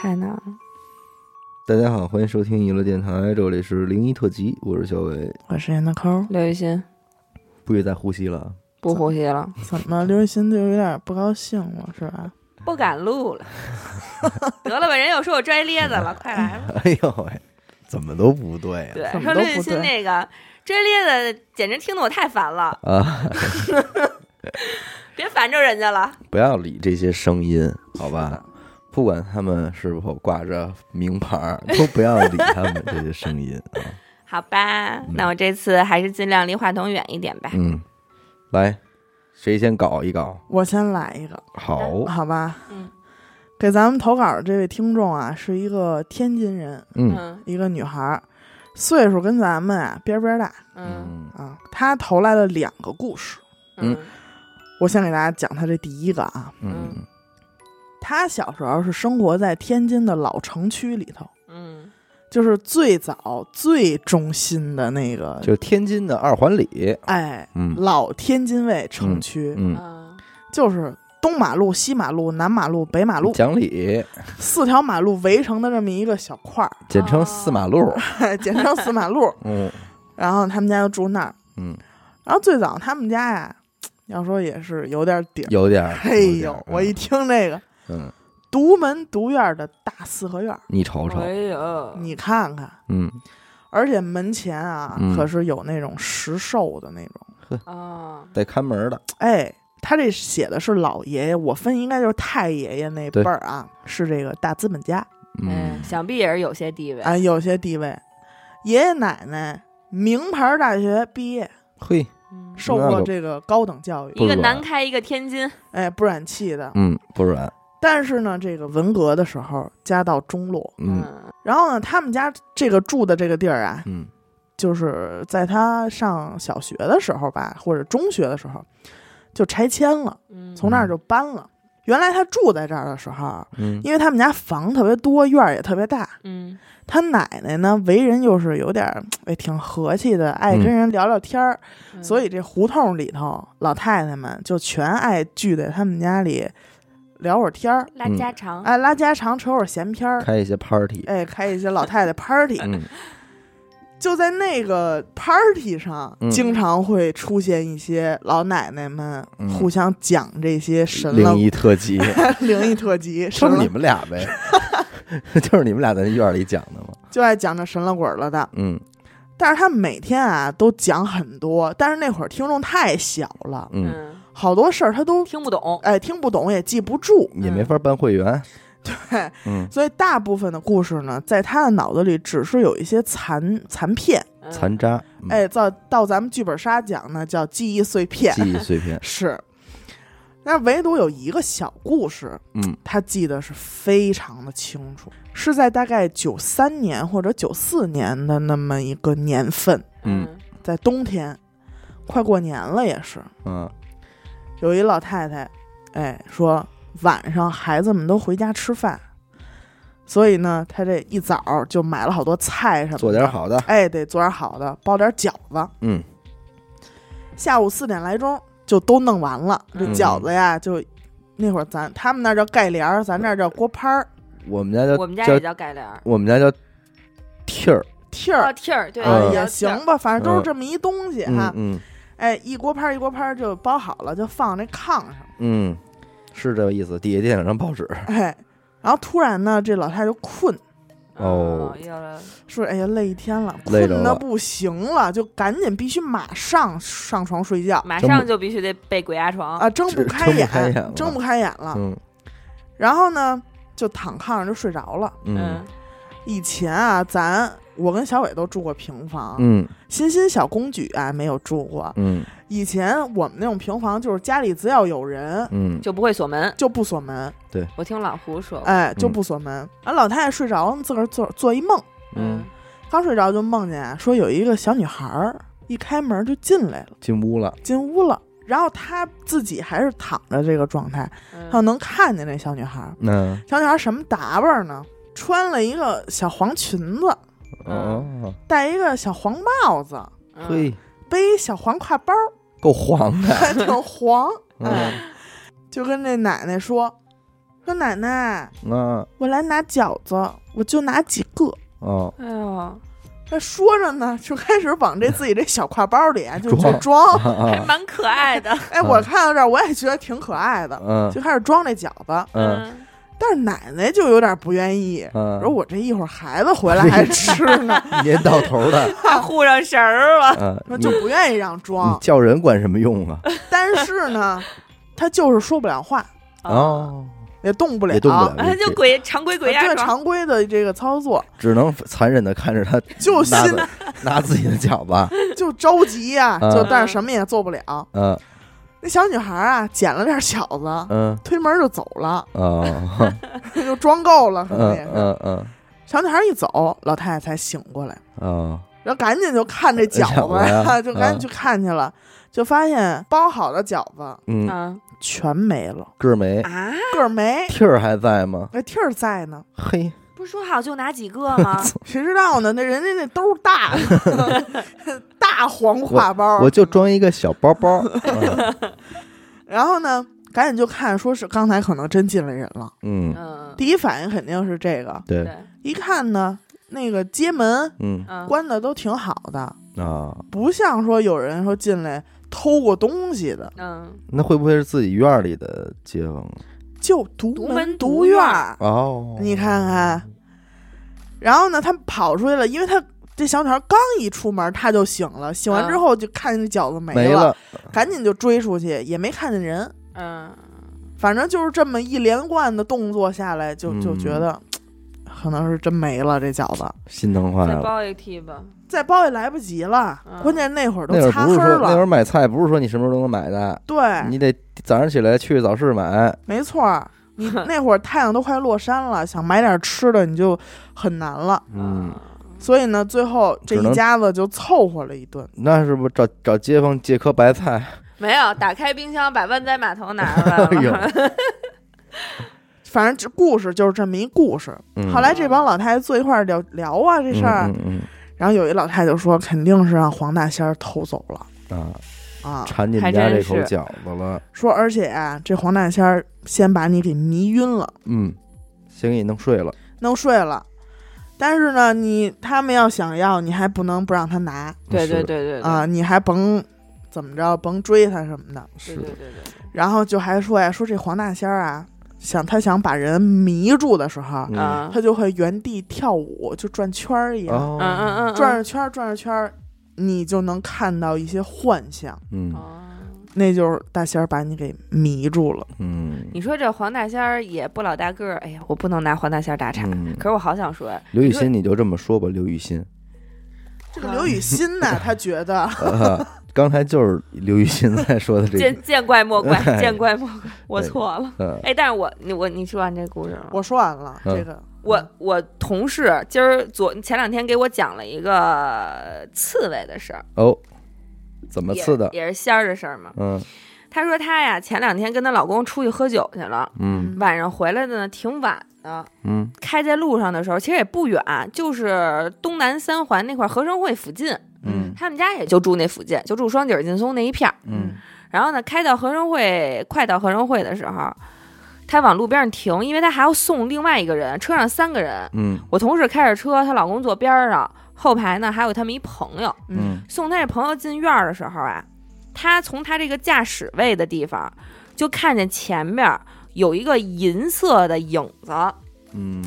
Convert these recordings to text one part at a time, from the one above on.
太难了。大家好，欢迎收听娱乐电台，这里是零一特辑，我是小伟。我是闫德抠，刘雨欣不许再呼吸了，不呼吸了，怎么刘雨欣就有点不高兴了，是吧？不敢录了。得了吧，人又说我拽咧子了，快来吧。哎呦喂，怎么都不对啊！对，怎么说刘雨欣那个拽咧子，简直听得我太烦了，啊，别烦着人家了。不要理这些声音，好吧？不管他们是否挂着名牌儿，都不要理他们这些声音啊。好吧，那我这次还是尽量离话筒远一点吧。嗯，来，谁先搞一搞？我先来一个，好，好吧？嗯给咱们投稿的这位听众啊，是一个天津人，嗯嗯一个女孩儿，岁数跟咱们啊边边大嗯嗯啊。她投来了两个故事，嗯我先给大家讲她这第一个啊。嗯她小时候是生活在天津的老城区里头，嗯就是最早最中心的那个，就天津的二环里，哎，嗯老天津卫城区，嗯，嗯就是东马路、西马路、南马路、北马路讲理，四条马路围成的这么一个小块儿，简称四马路。简称四马路。嗯然后他们家就住那儿。嗯，然后最早他们家呀，要说也是有点底儿。有点儿。嘿呦我一听这个嗯，独门独院的大四合院，你瞅瞅，哎呦，你看看，嗯。而且门前啊，嗯。可是有那种石兽的那种。哦，得看门的，哎，他这写的是老爷爷，我分应该就是太爷爷那辈儿啊，是这个大资本家。嗯，嗯想必也是有些地位。啊，有些地位。爷爷奶奶名牌大学毕业，嘿，嗯受过这个高等教育，一个南开，一个天津。哎，不染气的。嗯，不软，但是呢，这个文革的时候家道中落，嗯。然后呢，他们家这个住的这个地儿啊，嗯。就是在他上小学的时候吧，或者中学的时候就拆迁了，嗯，从那儿就搬了。原来他住在这儿的时候，嗯。因为他们家房特别多，院儿也特别大。嗯。他奶奶呢，为人又是有点儿哎挺和气的，爱跟嗯人聊聊天儿，嗯，所以这胡同里头老太太们就全爱聚在他们家里聊会儿天儿，拉家常。哎拉家常，扯会儿闲篇儿，开一些 party，哎开一些老太太 party。嗯。就在那个 party 上，嗯。经常会出现一些老奶奶们嗯。互相讲这些神了。灵异特辑，灵异特辑，就是你们俩呗，就是你们俩在院儿里讲的嘛，就爱讲这神了鬼了的。嗯。但是他每天啊都讲很多，但是那会儿听众太小了，嗯，嗯，好多事儿他都听不懂。哎听不懂，也记不住。也没法办会员，对，嗯，所以大部分的故事呢，在他的脑子里只是有一些残残片。嗯。残渣，嗯，哎，到到咱们剧本杀讲呢，叫记忆碎片。记忆碎片，是，那唯独有一个小故事，嗯。他记得是非常的清楚，是在大概九三年或者九四年的那么一个年份，嗯。在冬天，快过年了也是，嗯有一老太太，哎，说晚上孩子们都回家吃饭，所以呢，她这一早就买了好多菜什么的，做点好的，哎，得做点好的，包点饺子。嗯下午四点来钟就都弄完了。这嗯饺子呀，就那会儿咱他们那儿叫盖帘儿，咱这儿叫锅拍儿、我们家叫我们家也叫叫盖帘儿。我们家叫屉儿，屉儿哦，屉儿对，也行。吧，反正都是这么一东西哈嗯。嗯哎，一锅拍儿一锅拍儿就包好了，就放那炕上。嗯，是这个意思，底下垫两张报纸，哎，然后突然呢，这老太太就困，哦说：“哎呀，累一天了，累着了困的不行了，就赶紧必须马上上床睡觉马上就必须得背鬼压床。啊，睁不这睁不开眼，睁不开眼了。嗯然后呢，就躺炕上就睡着了。嗯以前啊，咱我跟小伟都住过平房，嗯欣欣小公举啊没有住过。嗯以前我们那种平房，就是家里只要有人嗯，就不会锁门。就不锁门，对我听老胡说过，哎，就不锁门。完、老太太睡着了，自个儿做做一梦，嗯，刚睡着就梦见啊，说有一个小女孩儿一开门就进来了，进屋了，进屋了。然后她自己还是躺着这个状态，她能看见那小女孩儿。那小女孩儿什么打扮呢？穿了一个小黄裙子，哦，戴一个小黄帽子，嗯。嘿，背一小黄挎包，够黄的，还挺黄。嗯。就跟那奶奶说：“说奶奶，嗯。我来拿饺子，我就拿几个。哦，哎呦，他说着呢，就开始往这自己这小挎包里啊，就装。就装。还啊。蛮可爱的。哎，我看到这儿，我也觉得挺可爱的，嗯。就开始装这饺子。嗯但是奶奶就有点不愿意，嗯，说我这一会儿孩子回来还吃呢，一年到头的，还护上神儿了。嗯，你说就不愿意让你装。叫人管什么用啊？但是呢，他就是说不了话，哦，也动不了，也动不了啊，就鬼常规鬼压对床。常规的这个操作，只能残忍的看着他 就心拿着拿自己的脚吧，就着急呀、嗯就但是什么也做不了。嗯那小女孩啊，捡了点饺子，嗯。推门就走了，哦，就装够了，可能嗯也是。嗯嗯。小女孩一走，老太太才醒过来，哦，然后赶紧就看这饺饺子 就赶紧去看去了，就发现包好的饺子嗯，啊全没了，个儿没，啊，个儿没，屉儿还在吗？那屉儿在呢。嘿，不是说好就拿几个 吗？谁知道呢？那人家那兜儿大，大黄挎包，我就装一个小包包，嗯然后呢，赶紧就看，说是刚才可能真进来人了。嗯，嗯，第一反应肯定是这个，对，一看呢，那个街门嗯嗯，关的都挺好的，啊，不像说有人说进来偷过东西的，嗯，那会不会是自己院儿里的街坊啊？就独独门独独院院儿。哦，你看看，然后呢，他跑出去了，因为他这小女孩刚一出门，他就醒了，醒完之后就看见饺子没没了，赶紧就追出去，也没看见人。嗯，反正就是这么一连贯的动作下来，就就嗯觉得。可能是真没了这饺子，心疼坏了。再包一屉吧。再包也来不及了。嗯关键那会儿都那会儿擦黑儿不是说那会了，儿买菜不是说你什么时候都能买的，对，你得早上起来去早市买。没错儿。你那会儿太阳都快落山了，想买点吃的你就很难了。嗯，所以呢，最后这只能一家子就凑合了一顿。那是不是找找街坊借颗白菜？没有，打开冰箱把万载码头拿出来 哎呦了。反正这故事就是这么一故事。嗯后来这帮老太太坐一块儿聊聊啊这事儿，嗯嗯然后有一老太太就说肯定是让黄大仙儿偷走了嗯啊，啊，馋你们家这口饺子了。说而且啊，这黄大仙儿先把你给迷晕了，嗯，先给你弄睡了。弄睡了。但是呢，你他们要想要，你还不能不让他拿对对对对对啊，你还甭怎么着，甭追他什么的。是的对对对对，然后就还说呀，说这黄大仙儿啊，想他想把人迷住的时候，他就会原地跳舞，就转圈儿一样，哦。嗯嗯嗯，转着圈儿转着圈儿，你就能看到一些幻象，嗯。哦。那就是大仙儿把你给迷住了。嗯。你说这黄大仙儿也不老大个儿，哎呀，我不能拿黄大仙儿打岔。嗯，可是我好想说，刘雨欣你就这么说吧，刘雨欣，这个刘雨欣呢，他觉得呃刚才就是刘雨欣在说的这个见，见怪莫怪，哎见怪莫怪，我错了。嗯哎，但是我你我你说完这故事了？我说完了，嗯这个我我同事今儿昨前两天给我讲了一个刺猬的事儿，哦，怎么刺的？也是仙儿的事儿嘛。嗯她说她呀前两天跟她老公出去喝酒去了，嗯晚上回来的呢挺晚的，嗯开在路上的时候其实也不远，就是东南三环那块儿和生汇附近，嗯他们家也就住那附近，就住双井劲松那一片儿。嗯然后呢，开到和生汇，快到和生汇的时候，她往路边上停，因为她还要送另外一个人，车上三个人。嗯我同事开着车，她老公坐边儿上，后排呢还有他们一朋友。嗯送他这朋友进院儿的时候啊，他从他这个驾驶位的地方就看见前面有一个银色的影子，嗯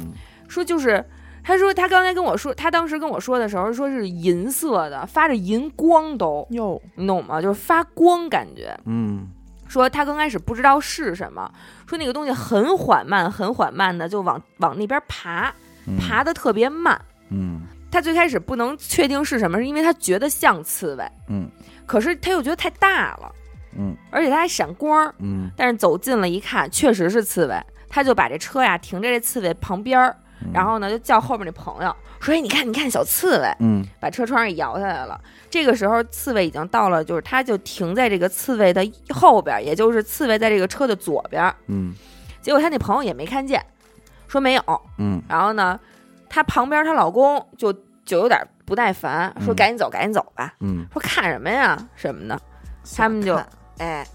说就是。他说，他刚才跟我说，他当时跟我说的时候，说是银色的，发着银光都，哟，你懂吗？就是发光感觉。嗯说他刚开始不知道是什么，说那个东西很缓慢，很缓慢的就往往那边爬，嗯爬的特别慢。嗯他最开始不能确定是什么，是因为他觉得像刺猬，嗯可是他又觉得太大了，嗯而且它还闪光儿。嗯但是走近了一看，确实是刺猬，他就把这车呀停在这刺猬旁边儿，嗯，然后呢就叫后面那朋友说：“哎，你看，你看小刺猬。”嗯把车窗给摇下来了。这个时候，刺猬已经到了，就是他就停在这个刺猬的后边，也就是刺猬在这个车的左边。嗯结果他那朋友也没看见，说没有。嗯然后呢，她旁边她老公就就有点不耐烦，说嗯赶紧走，赶紧走吧。嗯说看什么呀什么的，他们就哎，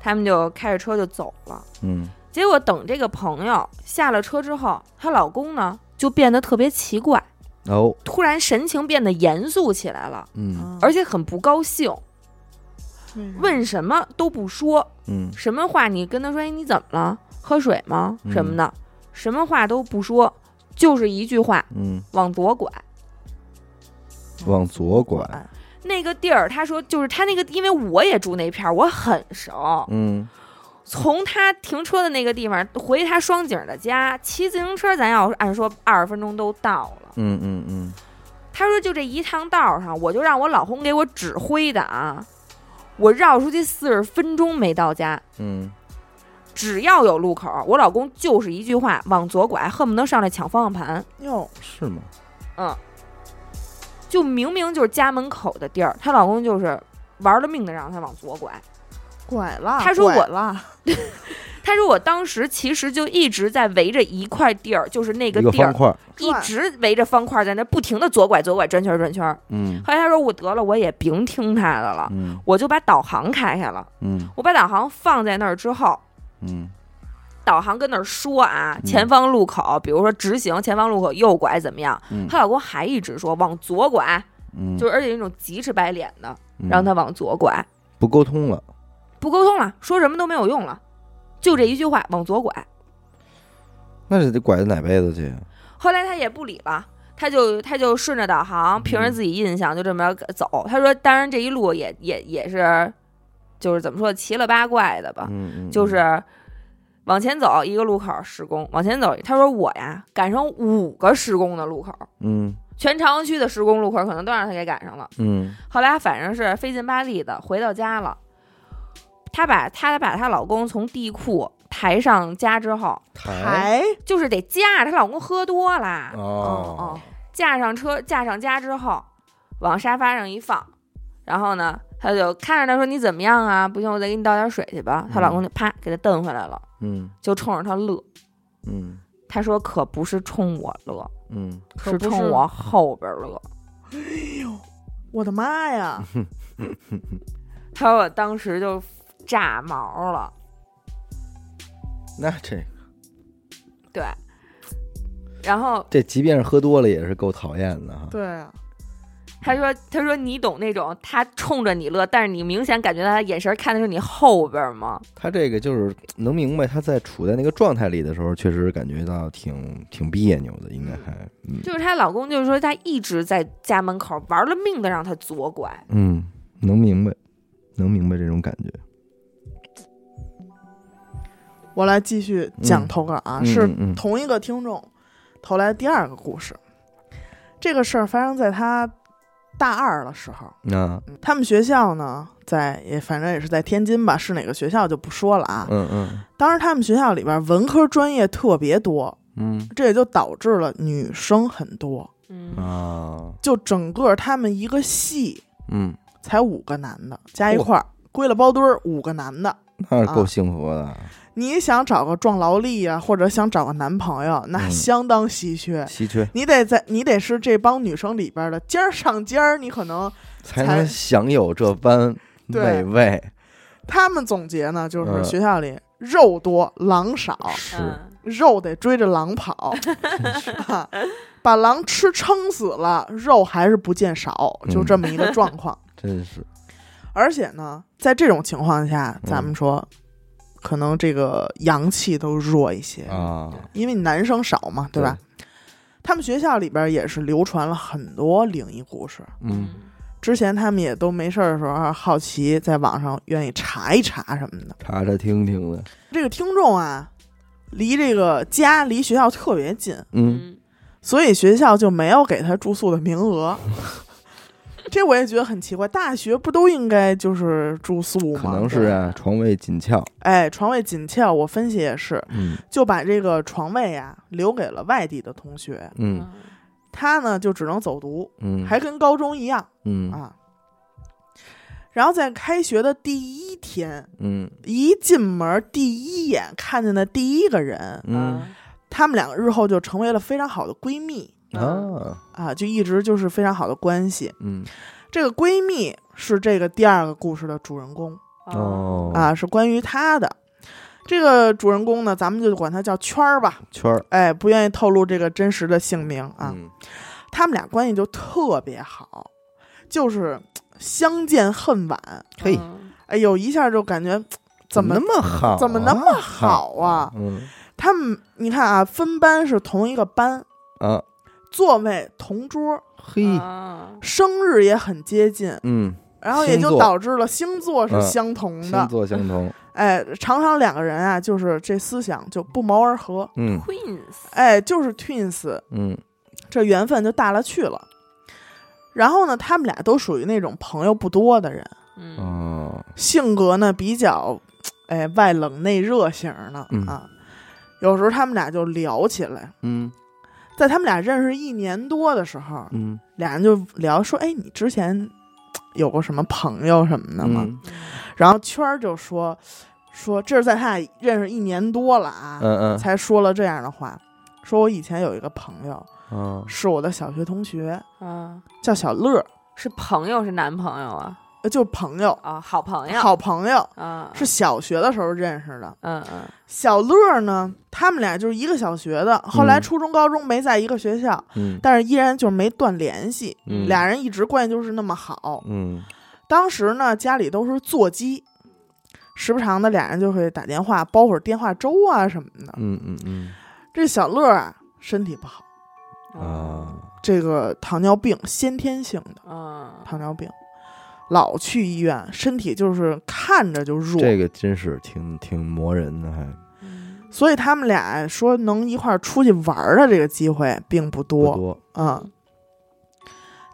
他们就开着车就走了。嗯结果等这个朋友下了车之后，她老公呢就变得特别奇怪，哦，突然神情变得严肃起来了，嗯而且很不高兴，问什么都不说，嗯什么话你跟他说，哎，你怎么了？喝水吗？嗯什么的，什么话都不说，就是一句话，嗯，往左拐。往左拐，那个地儿，他说就是他那个，因为我也住那片儿，我很熟。嗯从他停车的那个地方回他双井的家，骑自行车，咱要按说二十分钟都到了。嗯嗯嗯，他说就这一趟道上，我就让我老公给我指挥的啊，我绕出去四十分钟没到家。嗯，只要有路口，我老公就是一句话往左拐，恨不得上来抢方向盘。哟，是吗？嗯，就明明就是家门口的地儿，她老公就是玩了命的让她往左拐。拐了，他说我了，他说我当时其实就一直在围着一块地儿，就是那个个地儿，方块儿，一直围着方块在那不停的左拐左拐转圈转圈。嗯后来他说我得了，我也甭听他的了，嗯我就把导航开开了。嗯我把导航放在那儿之后，嗯导航跟那儿说啊，嗯。前方路口，比如说直行，前方路口右拐怎么样？嗯。她老公还一直说往左拐，嗯，就是而且那种急赤白脸的，嗯。让他往左拐，不沟通了，不沟通了，说什么都没有用了，就这一句话往左拐。那就得拐到哪辈子去？后来他也不理了，他就他就顺着导航，凭着自己印象就这么走。他说，当然这一路也也也是，就是怎么说奇了八怪的吧，嗯嗯，就是往前走一个路口施工，往前走。他说我呀赶上五个施工的路口，嗯全朝阳区的施工路口可能都让他给赶上了。嗯后来反正是费劲巴力的回到家了，她把她把她老公从地库抬上家之后，抬就是得架着她老公喝多啦，哦哦架上车架上家之后，往沙发上一放，然后呢，她就看着他说你怎么样啊？不行，我再给你倒点水去吧。她老公就啪给她蹬回来了，嗯就冲着她乐。嗯她说可不是冲我乐，嗯是冲我后边乐。哎呦我的妈呀！她说我当时就炸毛了，那这个对。然后这即便是喝多了也是够讨厌的哈。对啊，他说：“他说你懂那种他冲着你乐，但是你明显感觉到他眼神看的是你后边吗？他这个就是能明白他在处在那个状态里的时候，确实感觉到挺挺别扭的，应该还嗯就是她老公，就是说他一直在家门口玩了命的让她左拐。嗯能明白，能明白这种感觉。我来继续讲嗯投稿啊，是同一个听众投来第二个故事。这个事儿发生在他大二的时候，嗯他们学校呢，在也反正也是在天津吧，是哪个学校就不说了啊。嗯嗯当时他们学校里边文科专业特别多，嗯这也就导致了女生很多。嗯啊就整个他们一个系嗯，才五个男的，加一块儿归了包堆儿五个男的。那是够幸福的，你想找个壮劳力啊、或者想找个男朋友，那嗯。相当稀缺。稀缺。你得在，你得是这帮女生里边的尖儿上尖儿，你可能才能享有这般美味。他们总结呢，就是嗯。学校里肉多狼少，肉得追着狼跑，啊把狼吃撑死了，肉还是不见少，就这么一个状况。真是。而且呢，在这种情况下，嗯。咱们说，可能这个阳气都弱一些，啊，因为你男生少嘛，对吧？他们学校里边也是流传了很多灵异故事。嗯之前他们也都没事儿的时候好奇，在网上愿意查一查什么的。查查听听的，这个听众啊，离这个家离学校特别近，嗯嗯所以学校就没有给他住宿的名额。这我也觉得很奇怪，大学不都应该就是住宿吗？可能是啊，床位紧俏，哎，床位紧俏，我分析也是，嗯。就把这个床位啊留给了外地的同学，嗯他呢就只能走读，嗯，还跟高中一样嗯。啊。然后在开学的第一天，嗯。一进门第一眼看见的第一个人，嗯他们两个日后就成为了非常好的闺蜜啊。啊，就一直就是非常好的关系。嗯。这个闺蜜是这个第二个故事的主人公。哦。啊，是关于她的。这个主人公呢，咱们就管他叫圈儿吧，圈儿。哎，不愿意透露这个真实的姓名啊。嗯。他们俩关系就特别好，就是相见恨晚。嘿。嗯。哎呦，一下就感觉怎么那么好啊？怎么那么好啊？嗯。他们你看啊，分班是同一个班，啊，座位同桌，嘿，啊。生日也很接近，嗯，然后也就导致了星座是嗯。相同的。星座相同，哎，常常两个人啊，就是这思想就不谋而合。嗯。Queens，哎，就是 twins，嗯。这缘分就大了去了。然后呢，他们俩都属于那种朋友不多的人，嗯。哦，性格呢比较，哎，外冷内热型的、嗯。啊。有时候他们俩就聊起来，嗯在他们俩认识一年多的时候，嗯俩人就聊说：“哎，你之前有过什么朋友什么的吗？”嗯然后圈儿就说：“说这是在他俩认识一年多了啊，嗯嗯才说了这样的话。说我以前有一个朋友嗯是我的小学同学，嗯，叫小乐，是朋友是男朋友啊？呃就是朋友，啊，好朋友，好朋友，啊，是小学的时候认识的。嗯嗯小乐呢，他们俩就是一个小学的，后来嗯初中、高中没在一个学校，嗯但是依然就是没断联系，嗯俩人一直关系就是那么好。嗯当时呢，家里都是座机，时不常的俩人就会打电话煲会儿电话粥啊什么的。嗯嗯嗯这小乐啊，身体不好，啊，这个糖尿病先天性的啊糖尿病，老去医院，身体就是看着就弱。这个真是挺挺磨人的，还。嗯所以他们俩说能一块儿出去玩儿的这个机会并不不多。多，嗯，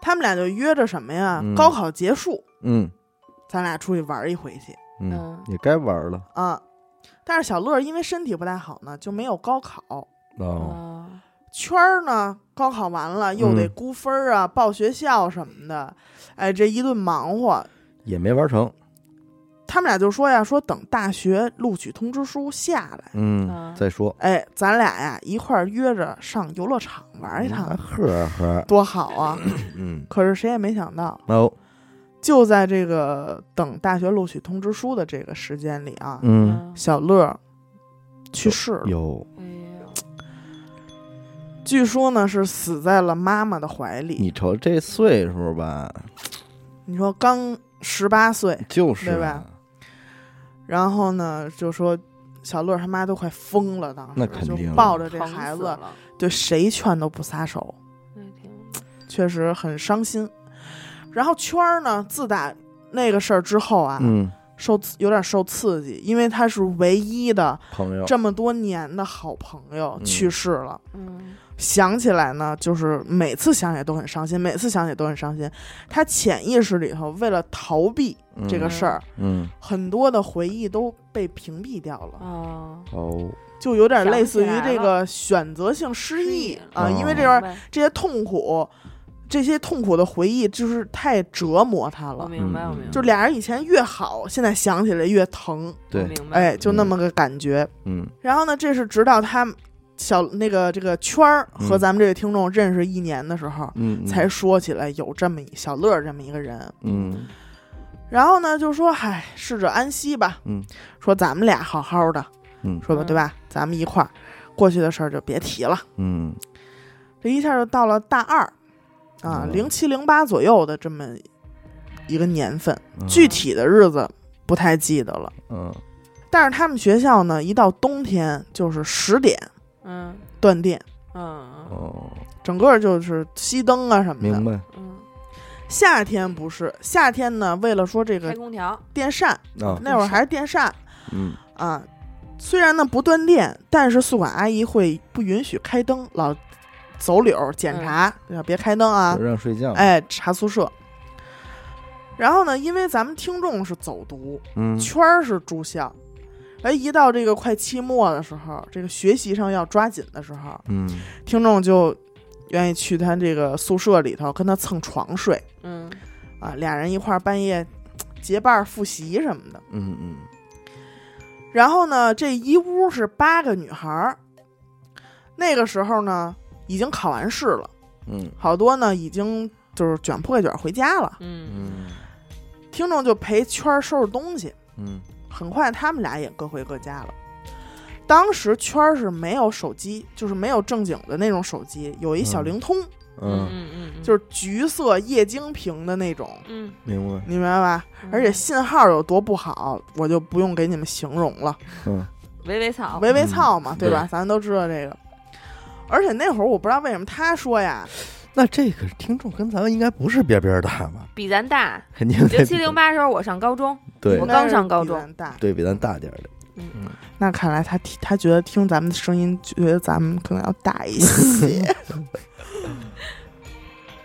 他们俩就约着什么呀？嗯。高考结束，嗯。咱俩出去玩儿一回去。嗯嗯，也该玩了。啊。但是小乐因为身体不太好呢，就没有高考。哦，啊圈儿呢，高考完了又得嗯。估分儿啊，报学校什么的，哎，这一顿忙活。也没玩成，他们俩就说呀，说等大学录取通知书下来，嗯啊，再说哎，咱俩呀一块儿约着上游乐场玩一趟，呵呵，多好啊！嗯，可是谁也没想到，哦，就在这个等大学录取通知书的这个时间里啊，嗯，小乐去世了。有据说呢是死在了妈妈的怀里。你瞅这岁数吧，你说刚十八岁，就是啊。对吧？然后呢就说小乐他妈都快疯了，当时那肯定。就抱着这孩子，了，对谁劝都不撒手，确实很伤心。然后圈儿呢，自打那个事儿之后啊，嗯，受有点受刺激，因为他是唯一的朋友，这么多年的好朋友嗯。去世了。嗯想起来呢，就是每次想起来都很伤心，每次想起来都很伤心。他潜意识里头为了逃避这个事儿，嗯，很多的回忆都被屏蔽掉了，啊，哦，就有点类似于这个选择性失忆啊，哦因为这边这些痛苦，这些痛苦的回忆就是太折磨他了。我明白，明白，就俩人以前越好，现在想起来越疼，对，明白，哎，就那么个感觉。嗯。然后呢，这是直到他小那个这个圈儿和嗯咱们这位听众认识一年的时候，嗯，才说起来有这么一小乐这么一个人。嗯然后呢，就说嗨，逝者安息吧。嗯，说咱们俩好好的，嗯说吧，嗯对吧？咱们一块儿过去的事儿就别提了。嗯这一下就到了大二啊，嗯零七零八左右的这么一个年份，嗯，具体的日子不太记得了。嗯但是他们学校呢，一到冬天就是十点嗯。断电，嗯哦，整个就是熄灯啊什么的。明白。嗯，夏天不是夏天呢，为了说这个开空调，电扇，啊，那会儿还是电扇。嗯。啊。虽然呢不断电，但是宿管阿姨会不允许开灯，老走柳儿检查，要别开灯啊。不。让睡觉，哎，查宿舍。然后呢，因为咱们听众是走读，嗯。圈儿是住校，哎，一到这个快期末的时候，这个学习上要抓紧的时候，嗯听众就愿意去他这个宿舍里头跟他蹭床睡嗯啊，俩人一块儿半夜结伴儿复习什么的。嗯嗯然后呢，这一屋是八个女孩儿，那个时候呢已经考完试了，嗯好多呢已经就是卷铺盖卷儿回家了。嗯嗯听众就陪圈儿收拾东西，嗯很快他们俩也各回各家了。当时圈儿是没有手机，就是没有正经的那种手机，有一小嗯灵通，嗯，嗯嗯，就是是橘色液晶屏的那种，嗯，明白，你明白吧？而且信号有多不好，我就不用给你们形容了，嗯 微微草，微微草嘛，嗯对吧？咱都知道这个。而且那会儿我不知道为什么他说呀，那这个听众跟咱们应该不是边边大吧？比咱大。肯定得零七零八时候我上高中，对。我刚上高中。对比咱大点儿的，嗯。嗯。那看来他听他觉得听咱们的声音，觉得咱们可能要大一些。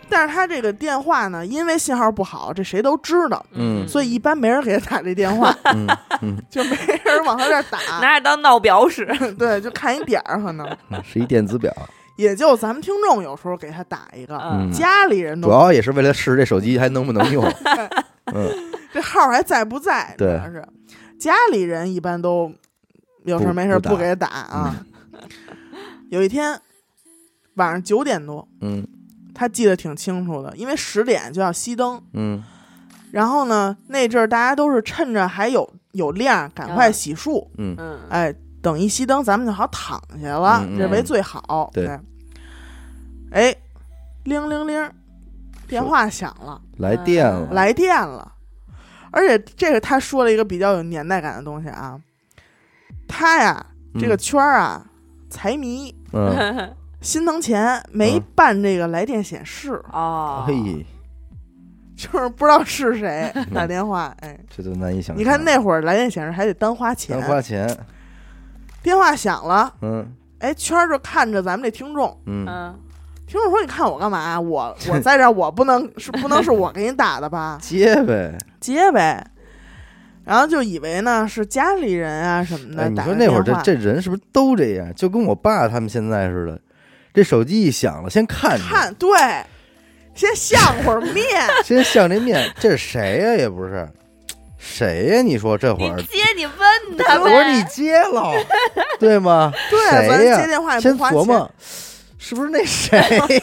但是他这个电话呢，因为信号不好，这谁都知道，嗯。所以一般没人给他打这电话，嗯嗯，就没人往他这儿打。拿着当闹表使。对，就看一点儿，可能。嗯是一电子表，也就咱们听众有时候给他打一个，嗯家里人都主要也是为了试这手机还能不能用。嗯，这号还在不在？主对要是家里人一般都有事没事儿不给他打啊。有一天晚上九点多，嗯他记得挺清楚的，因为十点就要熄灯。嗯然后呢，那阵儿大家都是趁着还有有亮，赶快嗯洗漱。嗯嗯，哎，等一熄灯，咱们就好躺下了，认嗯这为最好。对哎，铃铃铃，电话响了，来电了，来电了。而且这个他说了一个比较有年代感的东西啊，他呀，嗯这个圈儿啊，财迷，嗯，心疼钱，没嗯办这个来电显示，哦，嘿，就是不知道是谁 打电话。哎，这都难以想象。你看那会儿来电显示还得单花钱单，花钱，电话响了，嗯哎，圈儿就看着咱们这听众，嗯嗯，听众说：“你看我干嘛？我我在这儿，我不能是不能是我给你打的吧？接呗。接呗。”然后就以为呢是家里人啊什么的。哎，你说那会儿这这人是不是都这样？就跟我爸他们现在似的，这手机一响了，先看着，看对，先相会儿面，先相这面，这是谁呀？也不是，谁呀？你说这会儿，你接你问他呗。我说你接了，对吗？对，咱谁呀接电话也先不花钱，琢磨，是不是那谁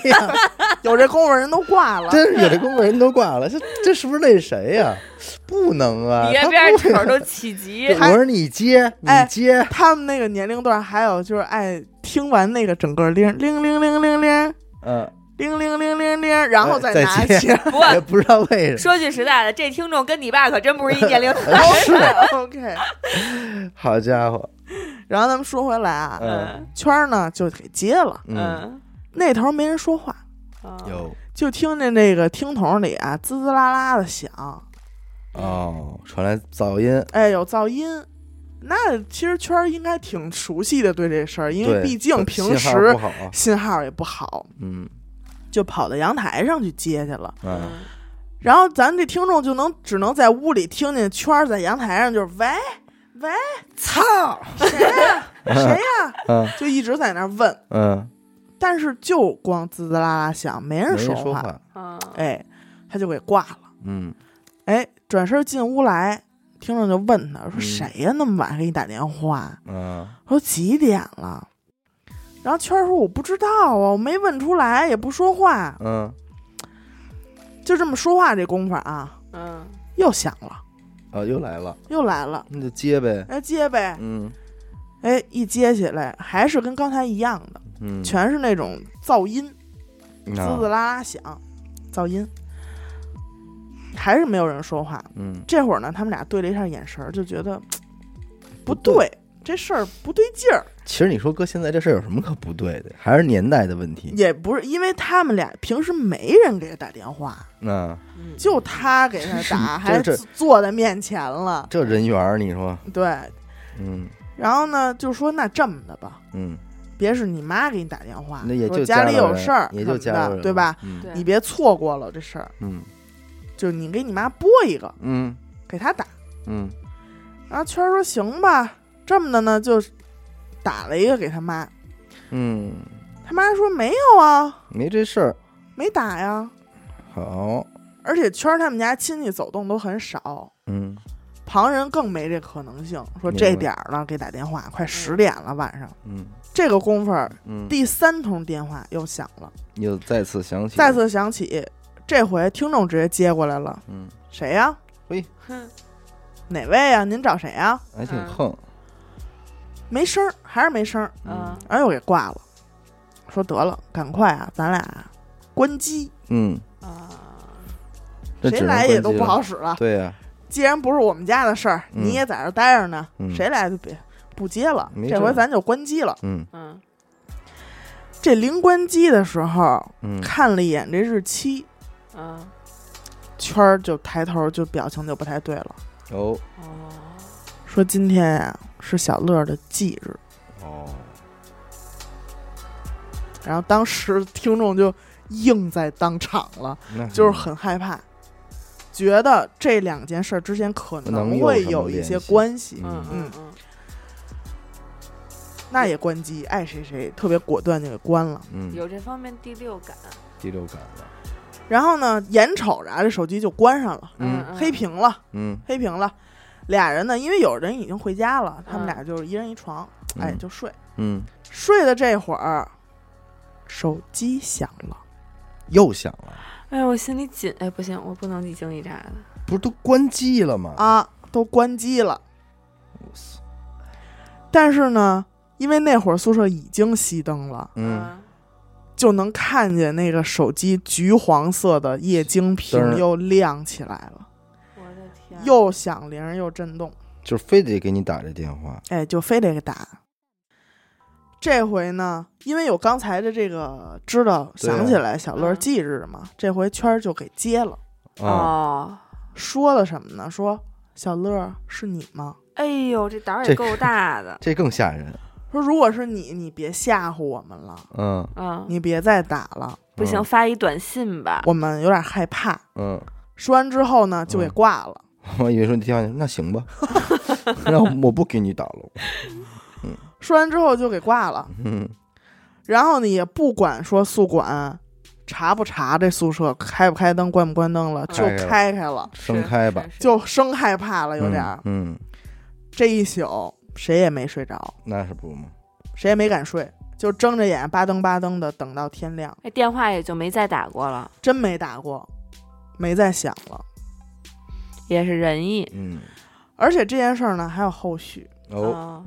呀？有这功夫人都挂了。真是有这功夫人都挂了，这这是不是那谁呀？不能啊！别他不边扯都起急，我说你接，你哎接，他们那个年龄段还有就是爱听完那个整个铃铃铃铃铃铃嗯，铃铃铃铃铃，然后哎再拿接。起。不过也不知道为什么。说句实在的，这听众跟你爸可真不是 一年龄段。是，OK，好家伙，然后咱们说回来啊，嗯。圈儿呢就给接了，嗯，嗯，那头没人说话，嗯有。就听见那个听筒里啊滋滋啦啦的响，哦，传来噪音，哎，有噪音。那其实圈儿应该挺熟悉的对这事儿，因为，毕竟平信号时不好，信号也不好，嗯就跑到阳台上去接去了。嗯，然后咱这听众就能只能在屋里听见圈儿在阳台上就是喂喂操，谁呀？谁呀，嗯。就一直在那儿问，嗯，但是就光滋滋啦啦响，没人没说说话，嗯，哎，他就给挂了。嗯。哎，转身进屋来，听众就问他说：“嗯。谁呀？那么晚给你打电话？嗯。说几点了？”然后圈儿说：“我不知道啊，我没问出来，也不说话。嗯，”就这么说话这功夫啊，嗯，又响了，啊，又来了，又来了，那就接呗，哎，接呗，嗯哎，一接起来还是跟刚才一样的，嗯，全是那种噪音，滋滋啊啦啦响，噪音，还是没有人说话。嗯，这会儿呢，他们俩对了一下眼神儿，就觉得不对对，这事儿不对劲儿。其实你说哥现在这事儿有什么可不对的？还是年代的问题。也不是因为他们俩平时没人给他打电话，那嗯就他给他打，还这坐在面前了。这人缘儿，你说，对，嗯。然后呢，就说那这么的吧，嗯，别是你妈给你打电话，那也就说家里里有事儿也什么就家里人的，对吧？嗯。你别错过了这事儿，嗯。就你给你妈拨一个，嗯。给他打。嗯。然后圈儿说行吧，这么的呢，就打了一个给他妈。嗯，他妈说没有啊，没这事儿。没打呀。好，而且圈儿他们家亲戚走动都很少，嗯。旁人更没这可能性。说这点儿了给打电话，快十点了晚上，嗯。这个功夫儿嗯，第三通电话又响了，又再次响起，再次响起，这回听众直接接过来了，嗯，谁呀？喂哼，哪位呀？您找谁呀？还挺嗯横，没声儿，还是没声儿，嗯。然后又给挂了。说得了，赶快啊，咱俩关机，嗯，啊，谁来也都不好使了。对呀，既然不是我们家的事儿，嗯。你也在这儿待着呢，嗯。谁来就别不接了，这回咱就关机了。嗯。嗯。这临关机的时候，嗯，看了一眼这日期，嗯圈儿就抬头，就表情就不太对了，哦。哦，说今天呀、是小乐的忌日。哦，然后当时听众就硬在当场了，就是很害怕，觉得这两件事儿之间可能会有一些关系。嗯嗯嗯那也关机，爱谁谁，特别果断就给关了。嗯有这方面第六感，第六感了，然后呢，眼瞅着啊，这手机就关上了，嗯嗯黑屏了，嗯，黑屏了。俩人呢，因为有人已经回家了，他们嗯。俩就是一人一床，哎，嗯。就睡。嗯。睡的这会儿，手机响了，又响了，哎，我心里紧，哎，不行，我不能一惊一乍的，不是都关机了吗？啊，都关机了。但是呢，因为那会儿宿舍已经熄灯了，嗯，就能看见那个手机橘黄色的液晶屏又亮起来了，天，又响铃又震动，就是非得给你打这电话，哎，就非得给打。这回呢，因为有刚才的这个知道想起来小乐嗯忌日嘛，这回圈儿就给接了，啊，哦，说了什么呢？说小乐是你吗？哎呦，这胆儿也够大的，这更吓人，说如果是你，你别吓唬我们了，嗯。嗯，你别再打了，不行，嗯。发一短信吧，我们有点害怕。嗯，说完之后呢，就给嗯。挂了。我以为说你电话，那行吧，那我不给你打了，嗯说完之后就给挂了。嗯然后呢，也不管说宿管查不查这宿舍开不开灯、关不关灯了，就开开了生开吧，就生害怕了，有点儿。嗯，嗯，这一宿谁也没睡着，那是不嘛，谁也没敢睡，就睁着眼巴登巴登的等到天亮，那，电话也就没再打过了，真没打过，没再响了。也是仁义，嗯，而且这件事儿呢还有后续，哦，嗯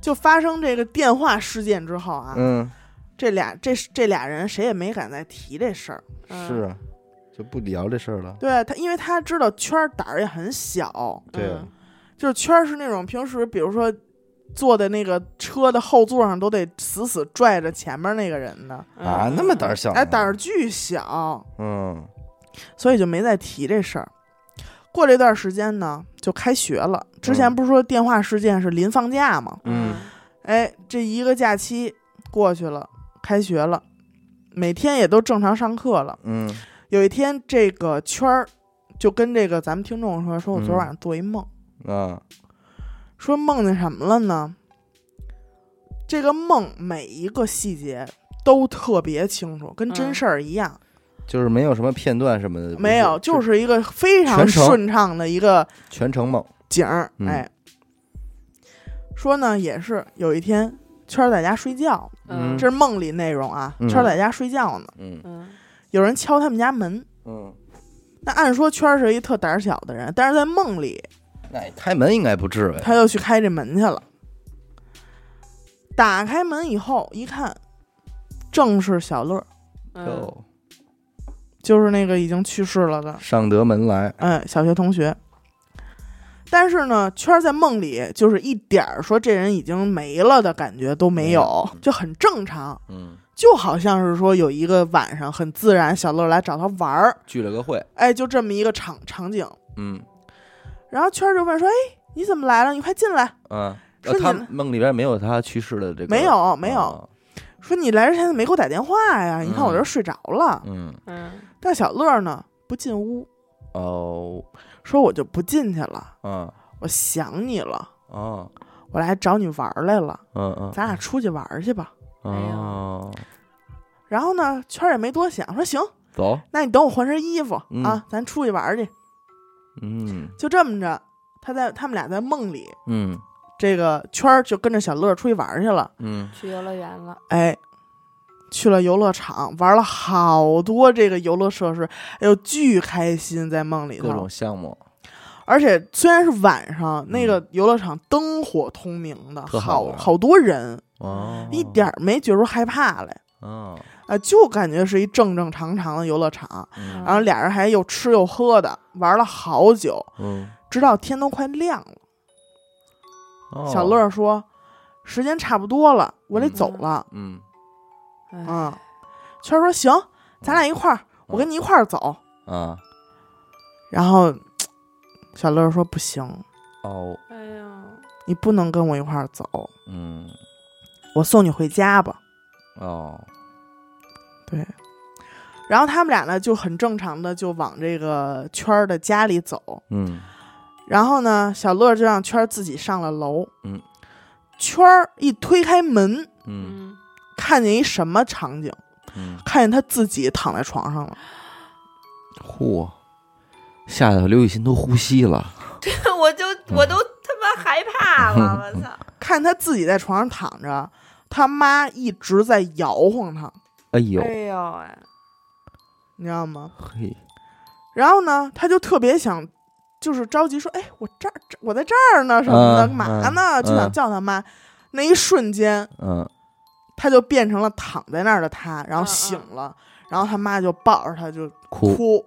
就发生这个电话事件之后啊，嗯，这俩这这俩人谁也没敢再提这事儿。嗯。是啊，就不聊这事儿了，对他，因为他知道圈儿胆儿也很小，对嗯。就是圈儿是那种平时比如说坐在那个车的后座上都得死死拽着前面那个人的，啊，嗯那么胆儿小呢，哎，胆儿巨小，嗯。所以就没再提这事儿。过了一段时间呢，就开学了。之前嗯不是说电话事件是临放假吗？嗯哎，这一个假期过去了，开学了，每天也都正常上课了。嗯有一天，这个圈儿就跟这个咱们听众说：“说我昨嗯晚上做一梦，啊，说梦见什么了呢？这个梦每一个细节都特别清楚，跟真嗯事儿一样，就是没有什么片段什么的，没有，就是是一个非常顺畅的一个全程梦，景儿。嗯哎，说呢也是有一天圈儿在家睡觉，嗯这是梦里内容啊，嗯圈儿在家睡觉呢，嗯嗯有人敲他们家门。嗯，那按说圈儿是一特胆儿小的人，但是在梦里那开门应该不至于，他又去开这门去了。打开门以后一看，正是小乐，嗯哟，就是那个已经去世了的，上德门来，嗯，小学同学。但是呢，圈儿在梦里就是一点儿说这人已经没了的感觉都没有，就很正常，嗯，就好像是说有一个晚上很自然，小乐来找他玩儿，聚了个会，哎，就这么一个场场景。嗯。然后圈儿就问说：“哎，你怎么来了？你快进来。嗯，说他梦里边没有他去世的这个，没有没有。啊。说你来之前怎么没给我打电话呀？你看我这儿睡着了。嗯，嗯但小乐呢不进屋，哦，说我就不进去了，嗯我想你了，哦，我来找你玩来了，嗯嗯，咱俩出去玩去吧。哦，然后呢，圈儿也没多想，说行，走，那你等我换身衣服、嗯啊，咱出去玩去。嗯就这么着，他在他们俩在梦里，嗯这个圈儿就跟着小乐出去玩去了。嗯，去游乐园了，哎，去了游乐场，玩了好多这个游乐设施，哎呦，巨开心，在梦里头各种。项目，而且虽然是晚上，那个游乐场灯火通明的，嗯好好好多人，哦，一点儿没觉出害怕来。哦，啊，就感觉是一正正常常的游乐场，嗯然后俩人还又吃又喝的，玩了好久，嗯，直到天都快亮了。哦小乐，说：“时间差不多了，我得走了。嗯哎嗯，圈儿说：“行，咱俩一块儿，我跟你一块儿走。嗯，然后小乐说：“不行，哦，哎呀，你不能跟我一块儿走，嗯，我送你回家吧。哦，”对。然后他们俩呢就很正常的就往这个圈儿的家里走。嗯然后呢，小乐就让圈儿自己上了楼。嗯，圈儿一推开门，嗯嗯，看见一什么场景？嗯，看见他自己躺在床上了。嚯，吓得刘雨欣都呼吸了，对我就我都他妈害怕了，我操！看他自己在床上躺着，他妈一直在摇晃他，哎呦，哎呦哎，你知道吗？嘿，然后呢，他就特别想，就是着急说：“哎，我这儿，这我在这儿呢，什么的，嗯干嘛呢？”嗯就想叫他妈。那一瞬间，嗯，他就变成了躺在那儿的他，然后嗯嗯醒了，然后他妈就抱着他就哭，哭，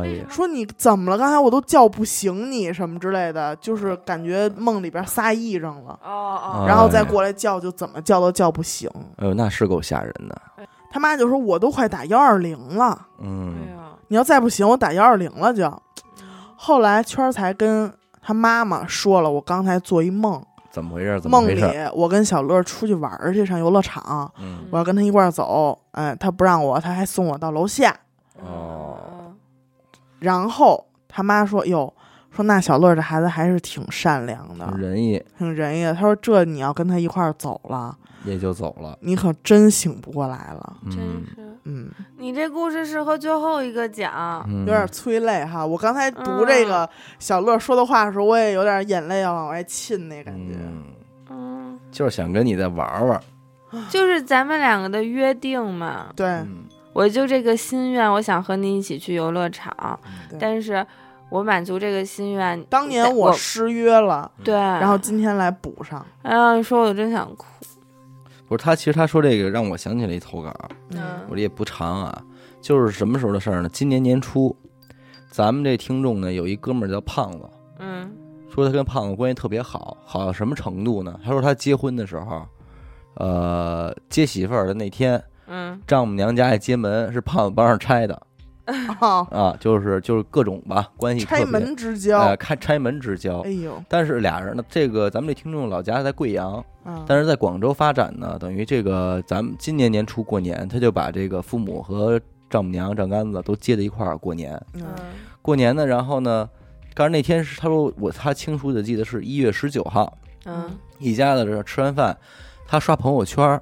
哎呀，说：“你怎么了？刚才我都叫不醒你，什么之类的，就是感觉梦里边撒癔症了。”哦哦，然后再过来叫，就怎么叫都叫不醒。哎呦，那是够吓人的，他妈就说：“我都快打幺二零了，哎嗯呀，你要再不行，我打幺二零了就。”后来圈儿才跟他妈妈说了，我刚才做一梦，怎么回事？怎么梦里事？我跟小乐出去玩儿去，上游乐场，嗯，我要跟他一块儿走，哎，他不让我，他还送我到楼下。哦，然后他妈说：“哟，说那小乐这孩子还是挺善良的，仁义挺仁义的。”他说：“这你要跟他一块儿走了，也就走了，你可真醒不过来了。真嗯是，嗯，你这故事适合最后一个讲。嗯，有点催泪哈。我刚才读这个小乐说的话的时候，我也有点眼泪要往外沁那感觉。嗯，嗯，就是想跟你再玩玩，就是咱们两个的约定嘛。对，嗯，我就这个心愿，我想和你一起去游乐场，但是我满足这个心愿，当年我我失约了，对，然后今天来补上。哎呀，你说我真想哭。不是他，其实他说这个让我想起了一投稿，嗯我这也不长啊，就是什么时候的事儿呢？今年年初，咱们这听众呢有一哥们儿叫胖子，嗯说他跟胖子关系特别好，好到什么程度呢？他说他结婚的时候，呃，接媳妇儿的那天，嗯丈母娘家一接门是胖子帮着拆的啊，啊，就是就是各种吧关系特别拆门之交。呃，开拆门之交哎。呦，但是俩人呢，这个咱们这听众老家在贵阳，啊，但是在广州发展呢，等于这个咱们今年年初过年，他就把这个父母和丈母娘、丈杆子都接在一块儿过年。嗯过年呢，然后呢，但是那天是他说我他清楚的记得是一月十九号，嗯一家子这吃完饭，他刷朋友圈，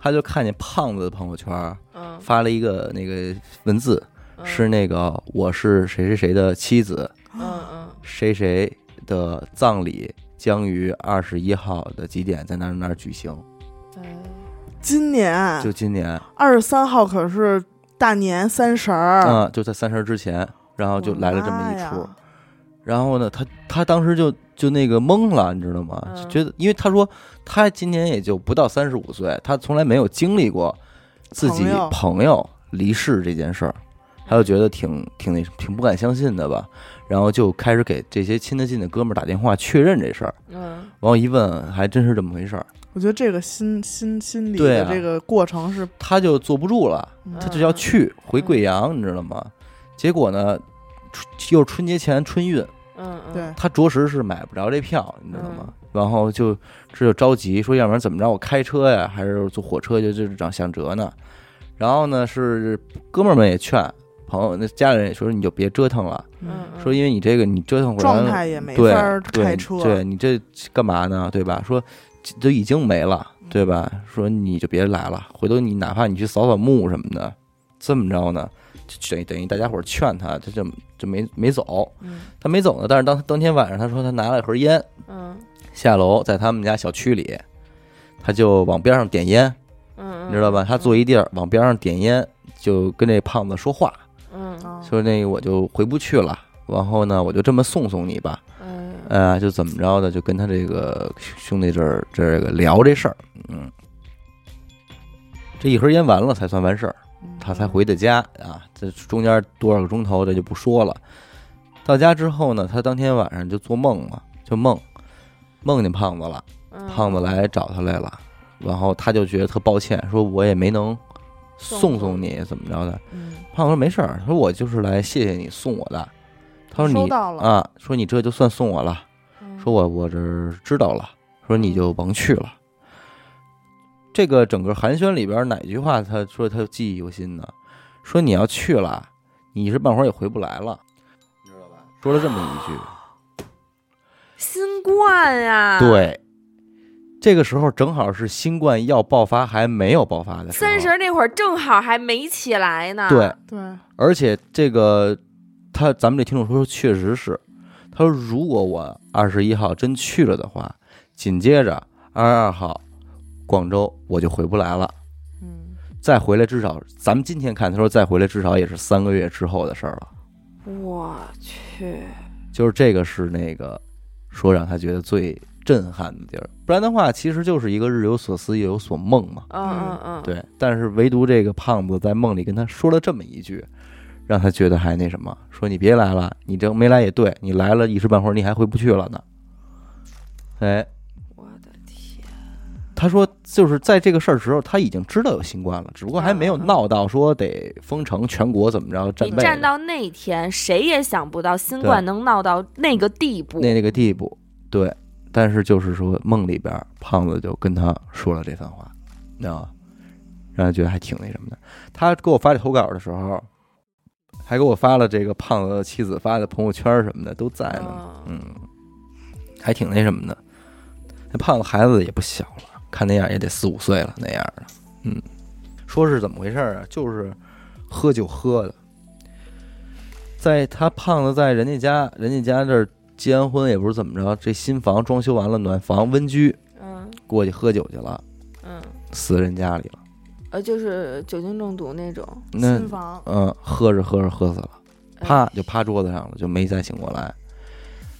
他就看见胖子的朋友圈嗯，发了一个那个文字，嗯是那个我是谁谁谁的妻子，嗯嗯。谁谁的葬礼将于二十一号的几点在哪儿哪儿举行，嗯今年。就今年。二十三号可是大年三十儿，嗯，就在三十之前，然后就来了这么一出。然后呢，他他当时就就那个懵了，你知道吗？觉得，因为他说他今年也就不到三十五岁，他从来没有经历过自己朋友离世这件事儿，他就觉得挺挺那挺不敢相信的吧。然后就开始给这些亲得近的哥们儿打电话确认这事儿，嗯然后一问还真是这么回事儿，我觉得这个心心心理的这个过程是，他就坐不住了，嗯他就要去回贵阳，你知道吗？结果呢，春又是春节前春运，嗯嗯，对，他着实是买不着这票，你知道吗？然后就这就着急说，要不然怎么着？我开车呀，还是坐火车？就就是想想辙呢。然后呢，是哥们儿们也劝朋友，那家里人也说，你就别折腾了，说因为你这个你折腾回来状态也没对法开车，对你这干嘛呢？对吧？说都已经没了，对吧？说你就别来了，回头你哪怕你去扫扫墓什么的，这么着呢，就等于等于大家伙儿劝他，他就就没没走。嗯他没走呢，但是当当天晚上，他说他拿了一盒烟，嗯下楼在他们家小区里，他就往边上点烟，嗯，你知道吧？他坐一地儿往边上点烟，就跟这胖子说话，说那个我就回不去了，然后呢，我就这么送送你吧，嗯。呃，就怎么着的，就跟他这个兄弟这儿这个聊这事儿，嗯，这一盒烟完了才算完事儿，他才回的家啊。这中间多少个钟头这就不说了。到家之后呢，他当天晚上就做梦嘛，就梦梦见胖子了，嗯。胖子来找他来了，然后他就觉得特抱歉，说我也没能送送你怎么着的。嗯，胖子说没事儿，他说我就是来谢谢你送我的。他说你啊，说你这就算送我了。嗯说我我这儿知道了，说你就甭去了。这个整个寒暄里边哪句话他说他记忆犹新呢？说你要去了，你一时半会儿也回不来了，你知道吧？说了这么一句，新冠呀，，对。这个时候正好是新冠要爆发还没有爆发的时候，三十那会儿正好还没起来呢。对，对，而且这个他咱们这听众说确实是，他说如果我二十一号真去了的话，紧接着二十二号广州我就回不来了，嗯，再回来至少咱们今天看他说再回来至少也是三个月之后的事儿了，我去，就是这个是那个说让他觉得最震撼的地儿，不然的话其实就是一个日有所思夜有所梦嘛。嗯嗯嗯，对，但是唯独这个胖子在梦里跟他说了这么一句，让他觉得还那什么，说你别来了，你这没来也对，你来了一时半会儿你还回不去了呢。哎，我的天，他说就是在这个事儿时候，他已经知道有新冠了，只不过还没有闹到说得封城全国怎么着占你位站到那天，谁也想不到新冠能闹到那个地步。那那个地步。对，但是就是说梦里边胖子就跟他说了这番话，你知道吗？让他觉得还挺那什么的。他给我发这投稿的时候，还给我发了这个胖子的妻子发的朋友圈什么的都在呢，嗯嗯，还挺那什么的。那胖子孩子也不小了，看那样也得四五岁了那样的，嗯，说是怎么回事啊？就是喝酒喝的，在他胖子在人家家，人家家这儿结完婚也不是怎么着，这新房装修完了，暖房温居，嗯过去喝酒去了，嗯，死人家里了。呃，就是酒精中毒那种。那新房，嗯，喝着喝着喝死了，哎啪就趴桌子上了，就没再醒过来。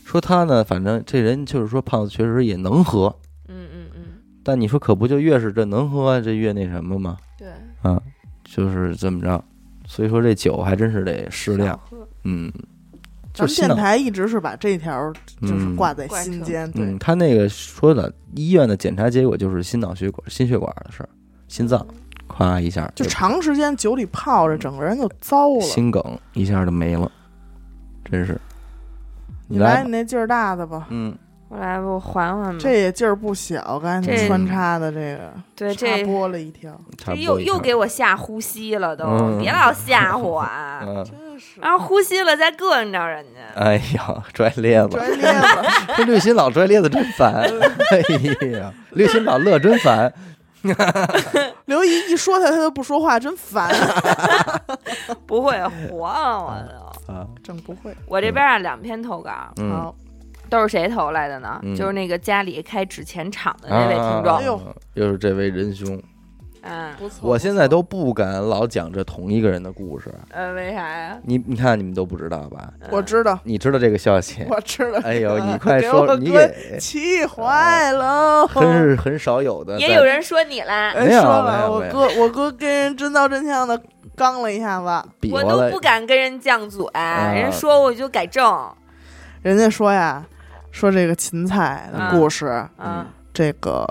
说他呢，反正这人就是说胖子确实也能喝，嗯嗯嗯，但你说可不就越是这能喝这越那什么吗？对，啊，就是这么着。所以说这酒还真是得适量少，就是心脑台一直是把这条就是嗯挂在心间，对嗯，，他那个说的医院的检查结果就是心脑血管、心血管的事儿，心脏咵一下就长时间酒里泡着，整个人就糟了。心梗一下就没了，真是。你来你那劲儿大的吧，嗯，我来吧，我缓缓吧。这也劲儿不小，刚才你穿插的这个，对这播了一条，这又又给我吓呼吸了都，嗯别老吓唬我 啊！嗯，真是然后呼吸了再膈应着人家。哎呀，拽咧子，拽咧子。这绿心老拽咧子真烦，哎呀，绿心老乐真烦，刘姨一说他，他都不说话，真烦。不会活了，我都。啊，真不会。我这边啊两篇投稿嗯，好，都是谁投来的呢？嗯就是那个家里开纸钱厂的那位听众。哎呦啊又是这位仁兄，嗯，不错。我现在都不敢老讲这同一个人的故事，呃，为啥呀？你你看你们都不知道吧？嗯我知道，你知道这个消息？我知道。哎呦，你快给说，你给气坏了。很是很少有的，在也有人说你啦，哎，没有说了，我哥，我哥跟人真刀真枪的刚了一下子，我比划了都不敢跟人犟嘴，人说我就改正。人家说呀，说这个芹菜的故事，嗯，这个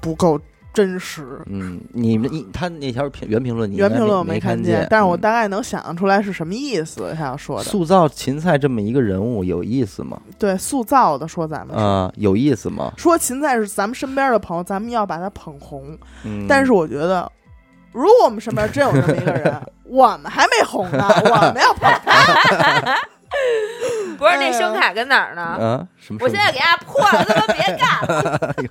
不够真实。嗯，你们你他那条评原评论你原评论我没看见，但是我嗯大概能想象出来是什么意思。他要说的，塑造芹菜这么一个人物有意思吗？对塑造的，说咱们是啊，有意思吗？说芹菜是咱们身边的朋友，咱们要把他捧红。嗯，但是我觉得，如果我们身边真有这么一个人，我们还没红呢，我们要捧他。不是那声卡跟哪儿呢？啊，什么？我现在给大家破了，他妈别干了。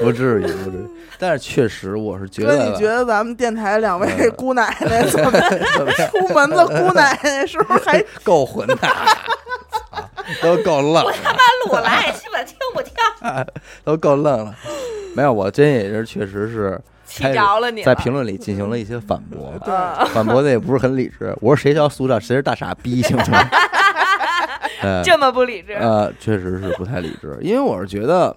不至于，不至于。但是确实，我是觉，得吧，你觉得咱们电台两位嗯姑奶奶怎么怎么出门子姑奶奶是不是还 够混的，操都够愣我，他妈录来，基本听不听？都够愣了。没有，我真也是，确实是气开始着了你了在评论里进行了一些反驳，对嗯 反驳的也不是很理智。我说谁叫塑造，谁是大傻逼，行不行？呃这么不理智，呃，确实是不太理智，因为我是觉得，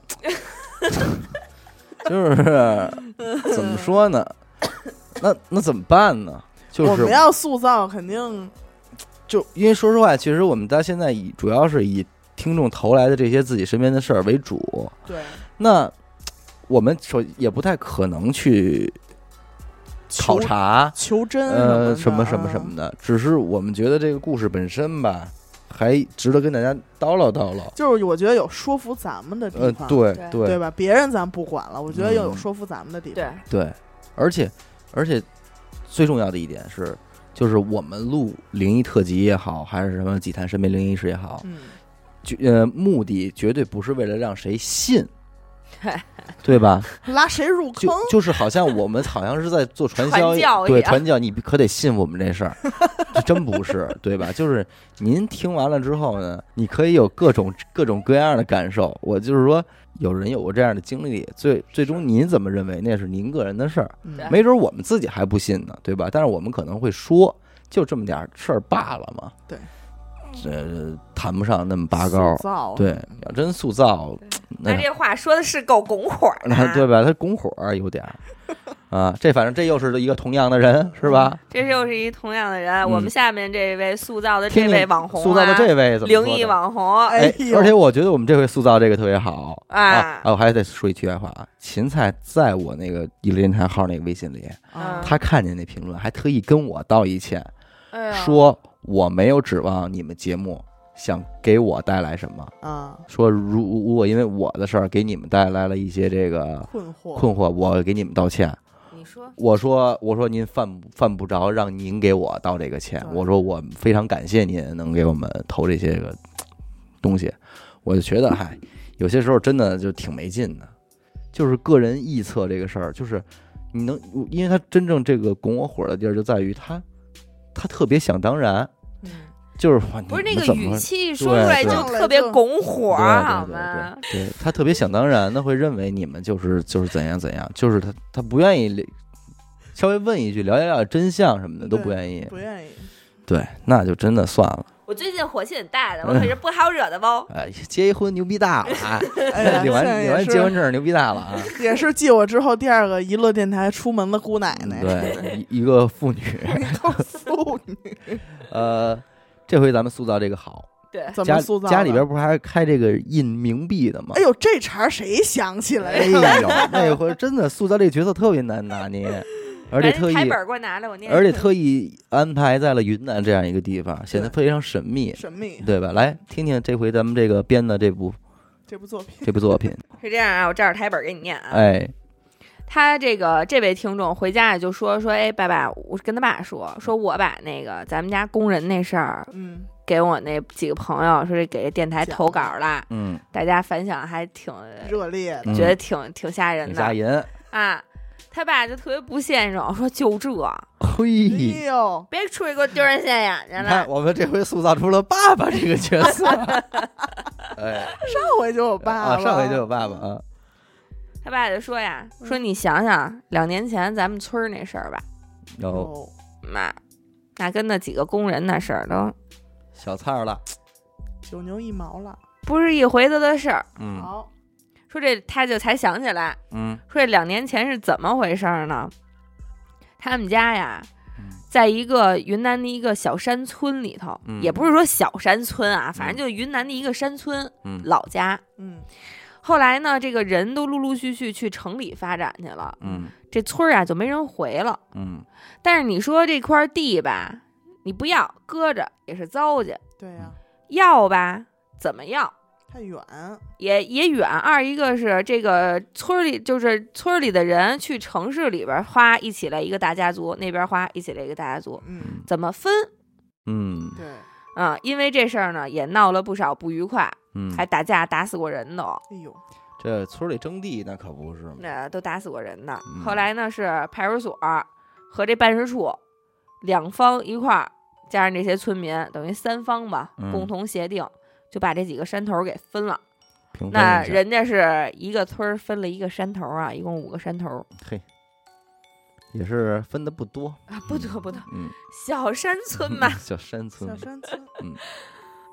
就是怎么说呢？那那怎么办呢？就是我们要塑造，肯定就因为说实话，其实我们到现在以主要是以听众投来的这些自己身边的事儿为主。对那我们首也不太可能去考察，求真呃，什什么什么什么的，只是我们觉得这个故事本身吧，还值得跟大家叨唠叨唠。就是我觉得有说服咱们的地呃，方，对对。对。对吧？别人咱不管了，我觉得又有嗯。说服咱们的地对方。对，而且而且最重要的一点是，就是我们录灵异特辑也好，还是什么几坛身边灵异事也好，嗯，绝呃目的绝对不是为了让谁信，对吧？拉谁入就坑？就是好像我们好像是在做传销，传教一样对传教，你可得信我们这事儿，这真不是，对吧？就是您听完了之后呢，你可以有各种各种各样的感受。我就是说，有人有过这样的经历，最最终您怎么认为那是您个人的事儿，没准我们自己还不信呢，对吧？但是我们可能会说，就这么点儿事儿罢了嘛。对，这谈不上那么拔高塑。造对，要真塑造，那那这话说的是够拱火的啊，对吧？他拱火儿有点儿 啊，这反正这又是一个同样的人，是吧？这又是一同样的人。嗯我们下面这位塑造的这位网红、啊，塑造的这位怎么灵异网红，哎而且我觉得我们这回塑造这个特别好啊啊！我还得说一题外话啊，芹菜在我那个一乐电台号那个微信里，啊他看见那评论，还特意跟我道一歉，哎说我没有指望你们节目想给我带来什么，啊，说如如果因为我的事儿给你们带来了一些这个困惑，困惑，我给你们道歉。你说。我说我说您犯犯不着让您给我道这个歉，我说我非常感谢您能给我们投这些个东西，我就觉得嗨，有些时候真的就挺没劲的，就是个人臆测这个事儿，就是你能，因为他真正这个拱我火的地儿就在于他他特别想当然，嗯，就是不是那个语气说出来就特别拱火，对好对吗？对对他特别想当然的会认为你们就是就是怎样怎样，就是他他不愿意稍微问一句了解了解真相什么的都不愿意，不愿意。对，那就真的算了。我最近火气很大的，我可是不好惹的不。哎，结一婚牛逼大了啊！领完领完结婚证牛逼大了啊！也是继我之后第二个娱乐电台出门的姑奶奶，对，一一个妇女，妇女呃，这回咱们塑造这个好，对，家怎么塑造的？家里边不是还开这个印冥币的吗？哎呦，这茬儿谁想起来哎的？呦，那回真的塑造这个角色特别难拿捏，而且特意台本给我拿来，我念。而且特意安排在了云南这样一个地方，显得非常神秘，神秘对吧？来听听这回咱们这个编的这部这部作品，这部作品，是这样啊，我照着台本给你念啊。哎，他这个这位听众回家也就说说，哎，爸爸，我跟他爸说，说我把那个咱们家工人那事儿嗯，给我那几个朋友说给电台投稿了，嗯，大家反响还挺，热烈的，嗯觉得挺挺吓人的吓人，啊。他爸就特别不现实，说就这，嘿。哎呦，别出去给我丢人现眼去了。我们这回塑造出了爸爸这个角色，哎，上回就有爸啊，爸，上回就有爸爸啊，他爸就说呀，说你想想两年前咱们村儿那事儿吧，有哦，那那跟那几个工人那事儿都小菜儿了，九牛一毛了。不是一回子的事儿。嗯好，说这他就才想起来，嗯说这两年前是怎么回事儿呢？他们家呀嗯，在一个云南的一个小山村里头，嗯也不是说小山村啊，反正就云南的一个山村、嗯老家。嗯，后来呢，这个人都陆陆续续去城里发展去了，嗯这村儿啊就没人回了。嗯但是你说这块地吧，你不要搁着也是糟践，对呀，要吧怎么要？太远，也也远。二一个是这个村儿里，就是村儿里的人去城市里边儿花一起来一个大家族，那边儿花一起来一个大家族，嗯，怎么分嗯对，啊、因为这事儿呢，也闹了不少不愉快，嗯，还打架打死过人都，哎呦，这村里征地那可不是嘛，那、都打死过人呢。嗯。后来呢，是派出所和这办事处两方一块儿，加上这些村民，等于三方吧，嗯。共同协定，就把这几个山头给分了。平分那一下。人家是一个村儿分了一个山头啊，一共五个山头。嘿，也是分的不多，啊，不多不多，嗯，小山村嘛，小山村。小，山村，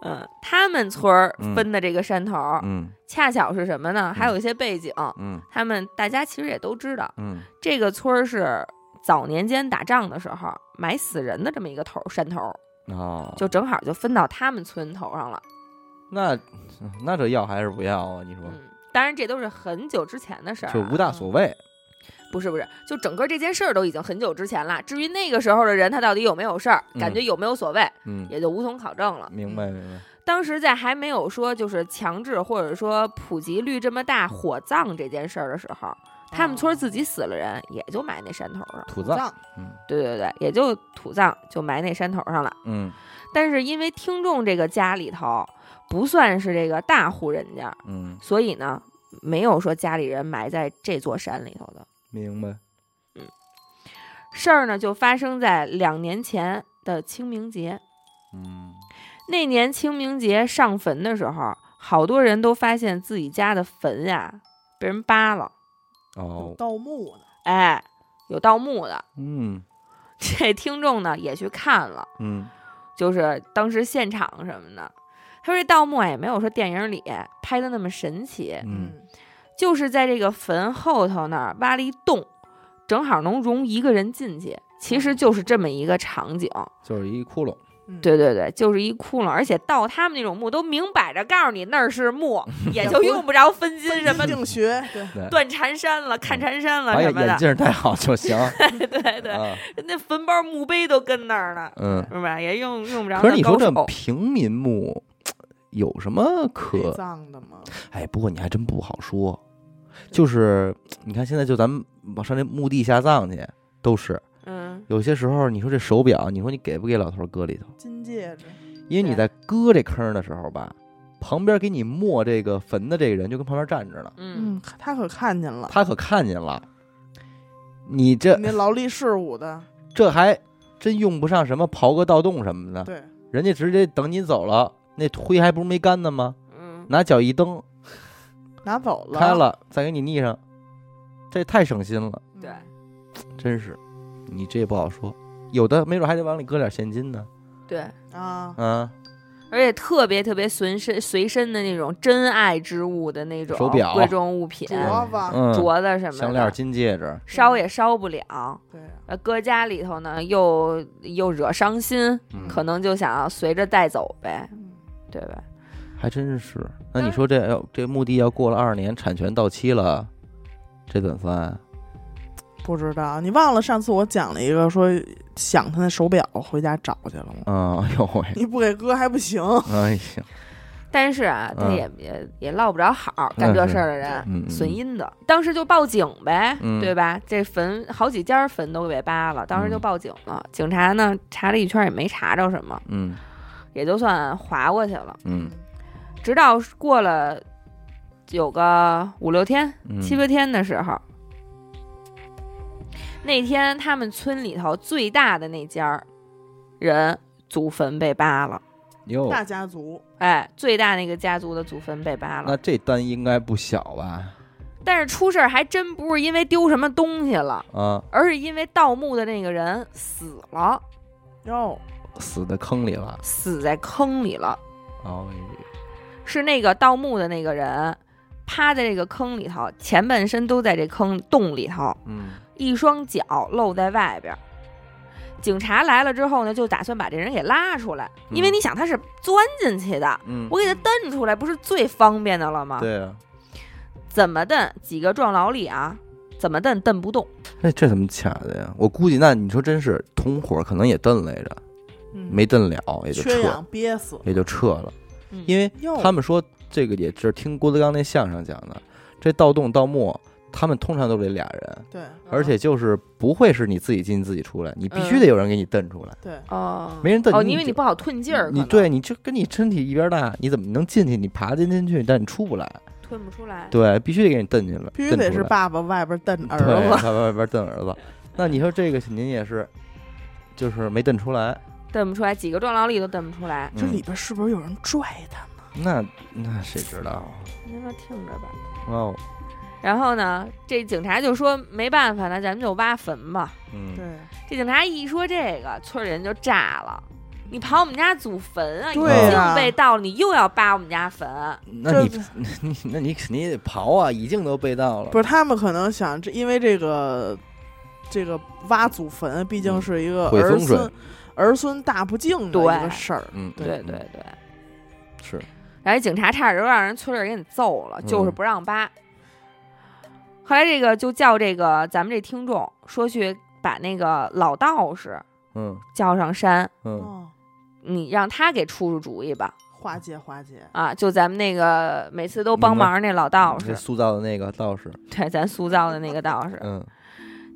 嗯，他们村儿嗯。分的这个山头儿，嗯。恰巧是什么呢？还有一些背景，嗯。他们大家其实也都知道，嗯。这个村儿是早年间打仗的时候埋死人的这么一个头儿山头儿，哦，就正好就分到他们村头上了。那那这要还是不要啊？你说。嗯，当然这都是很久之前的事儿、啊，就无大所谓，不是不是，就整个这件事儿都已经很久之前了。至于那个时候的人他到底有没有事儿，嗯感觉有没有所谓，嗯，也就无从考证了。明白明白，当时在还没有说就是强制或者说普及率这么大火葬这件事儿的时候，他们村儿自己死了人，也就埋那山头上。土葬，葬，嗯对对对，也就土葬就埋那山头上了。嗯但是因为听众这个家里头不算是这个大户人家，嗯，所以呢，没有说家里人埋在这座山里头的明白，嗯事儿呢，就发生在两年前的清明节。嗯那年清明节上坟的时候，好多人都发现自己家的坟呀被人扒了，哦，盗墓的，哎，有盗墓的。嗯 这听众呢也去看了，嗯就是当时现场什么的。他说这盗墓啊也没有说电影里拍的那么神奇，嗯，就是在这个坟后头那儿挖了一洞，正好能容一个人进去。其实就是这么一个场景，就是一窟窿，嗯，对对对，就是一窟窿，而且盗他们那种墓都明摆着告诉你那儿是墓，也就用不着分金什么定学，对，对，断缠山了、看缠山了什么的，镜戴好就行，对对那坟包墓碑都跟那儿呢，嗯。是吧？也用用不着可是你说这。平民墓 有什么可？葬的吗，哎，不过你还真不好说，就是你看现在就咱们往上那墓地下葬去，都是嗯，有些时候你说这手表，你说你给不给老头儿搁里头？金戒指，因为你在搁这坑的时候吧，旁边给你没这个坟的这个人就跟旁边站着呢，嗯，嗯，他可看见了，他可看见了，你这那劳力士舞的，这还真用不上什么刨个盗洞什么的，对，人家直接等你走了，那灰还不是没干呢吗？嗯，拿脚一蹬拿走了，开，了，再给你腻上，这太省心了，对，真是，你这也不好说，有的没准还得往里搁点现金呢，对，啊，啊，而且特别特别随身随身的那种珍爱之物的那种手表贵重物品，镯子，嗯，镯子什么的，项链、金戒指，烧也烧不了。对，呃，搁家里头呢，又又惹伤心，嗯可能就想要随着带走呗，嗯对吧？还真是。那你说这要这墓地要过了二十年，产权到期了，这怎么算？不知道，你忘了上次我讲了一个说想他那手表回家找去了吗？嗯，哎呦喂，你不给哥还不行，哎呀，但是啊，他嗯也也也落不着好，干这事儿的人损阴的。当时就报警呗，嗯对吧？这坟好几家坟都给扒了，当时就嗯报警了。警察呢查了一圈也没查着什么，嗯也就算划过去了。嗯直到过了有个五六天、嗯，七八天的时候，那天他们村里头最大的那家儿人祖坟被扒了。哟，大家族，哎，最大那个家族的祖坟被扒了，那这单应该不小吧？但是出事儿还真不是因为丢什么东西了，啊，而是因为盗墓的那个人死了，哟，死在坑里了。死在坑里了。哦，是那个盗墓的那个人趴在这个坑里头，前半身都在这坑洞里头，嗯一双脚露在外边儿。警察来了之后呢，就打算把这人给拉出来，因为嗯你想他是钻进去的，嗯，我给他蹬出来，不是最方便的了吗？对啊，怎么蹬？几个壮劳力啊，怎么蹬蹬不动？哎，这怎么卡的呀？我估计那你说真是同伙，可能也蹬来着，嗯没蹬了，也就撤，缺氧憋死，也就撤了。嗯因为他们说这个也是听郭德纲那相声讲的，这盗洞盗墓，他们通常都得俩人，对而且就是不会是你自己进自己出来，你必须嗯得有人给你蹬出来。对，哦，没人蹬哦，你因为你不好吞劲儿，你对，你就跟你身体一边大，你怎么能进去？你爬进进去，但你出不来。吞不出来。对，必须得给你蹬进来，必须得是爸爸外边蹬儿子，爸爸外边蹬儿子。那你说这个您也是，就是没蹬出来。蹬不出来，几个壮劳力都蹬不出来。这嗯里边是不是有人拽他呢？那那谁知道啊？您说听着吧。哦，然后呢，这警察就说没办法，那咱们就挖坟吧。嗯，对这警察一说这个，村里人就炸了。你刨我们家祖坟啊！已对经被盗了，你又要扒我们家坟，那你这 你那你肯定也得刨啊，已经都被盗了。不是他们可能想，这因为这个这个挖祖坟，毕竟是一个儿孙儿孙大不敬的对一个事儿。嗯，对对对。是，然后警察差点就让人村里人给揍了，就是嗯不让扒。后来这个就叫这个咱们这听众说去把那个老道士嗯叫上山，嗯哦，你让他给出出主意吧。化解化解，啊，就咱们那个每次都帮忙那老道士，这塑造的那个道士，对，咱塑造的那个道士。嗯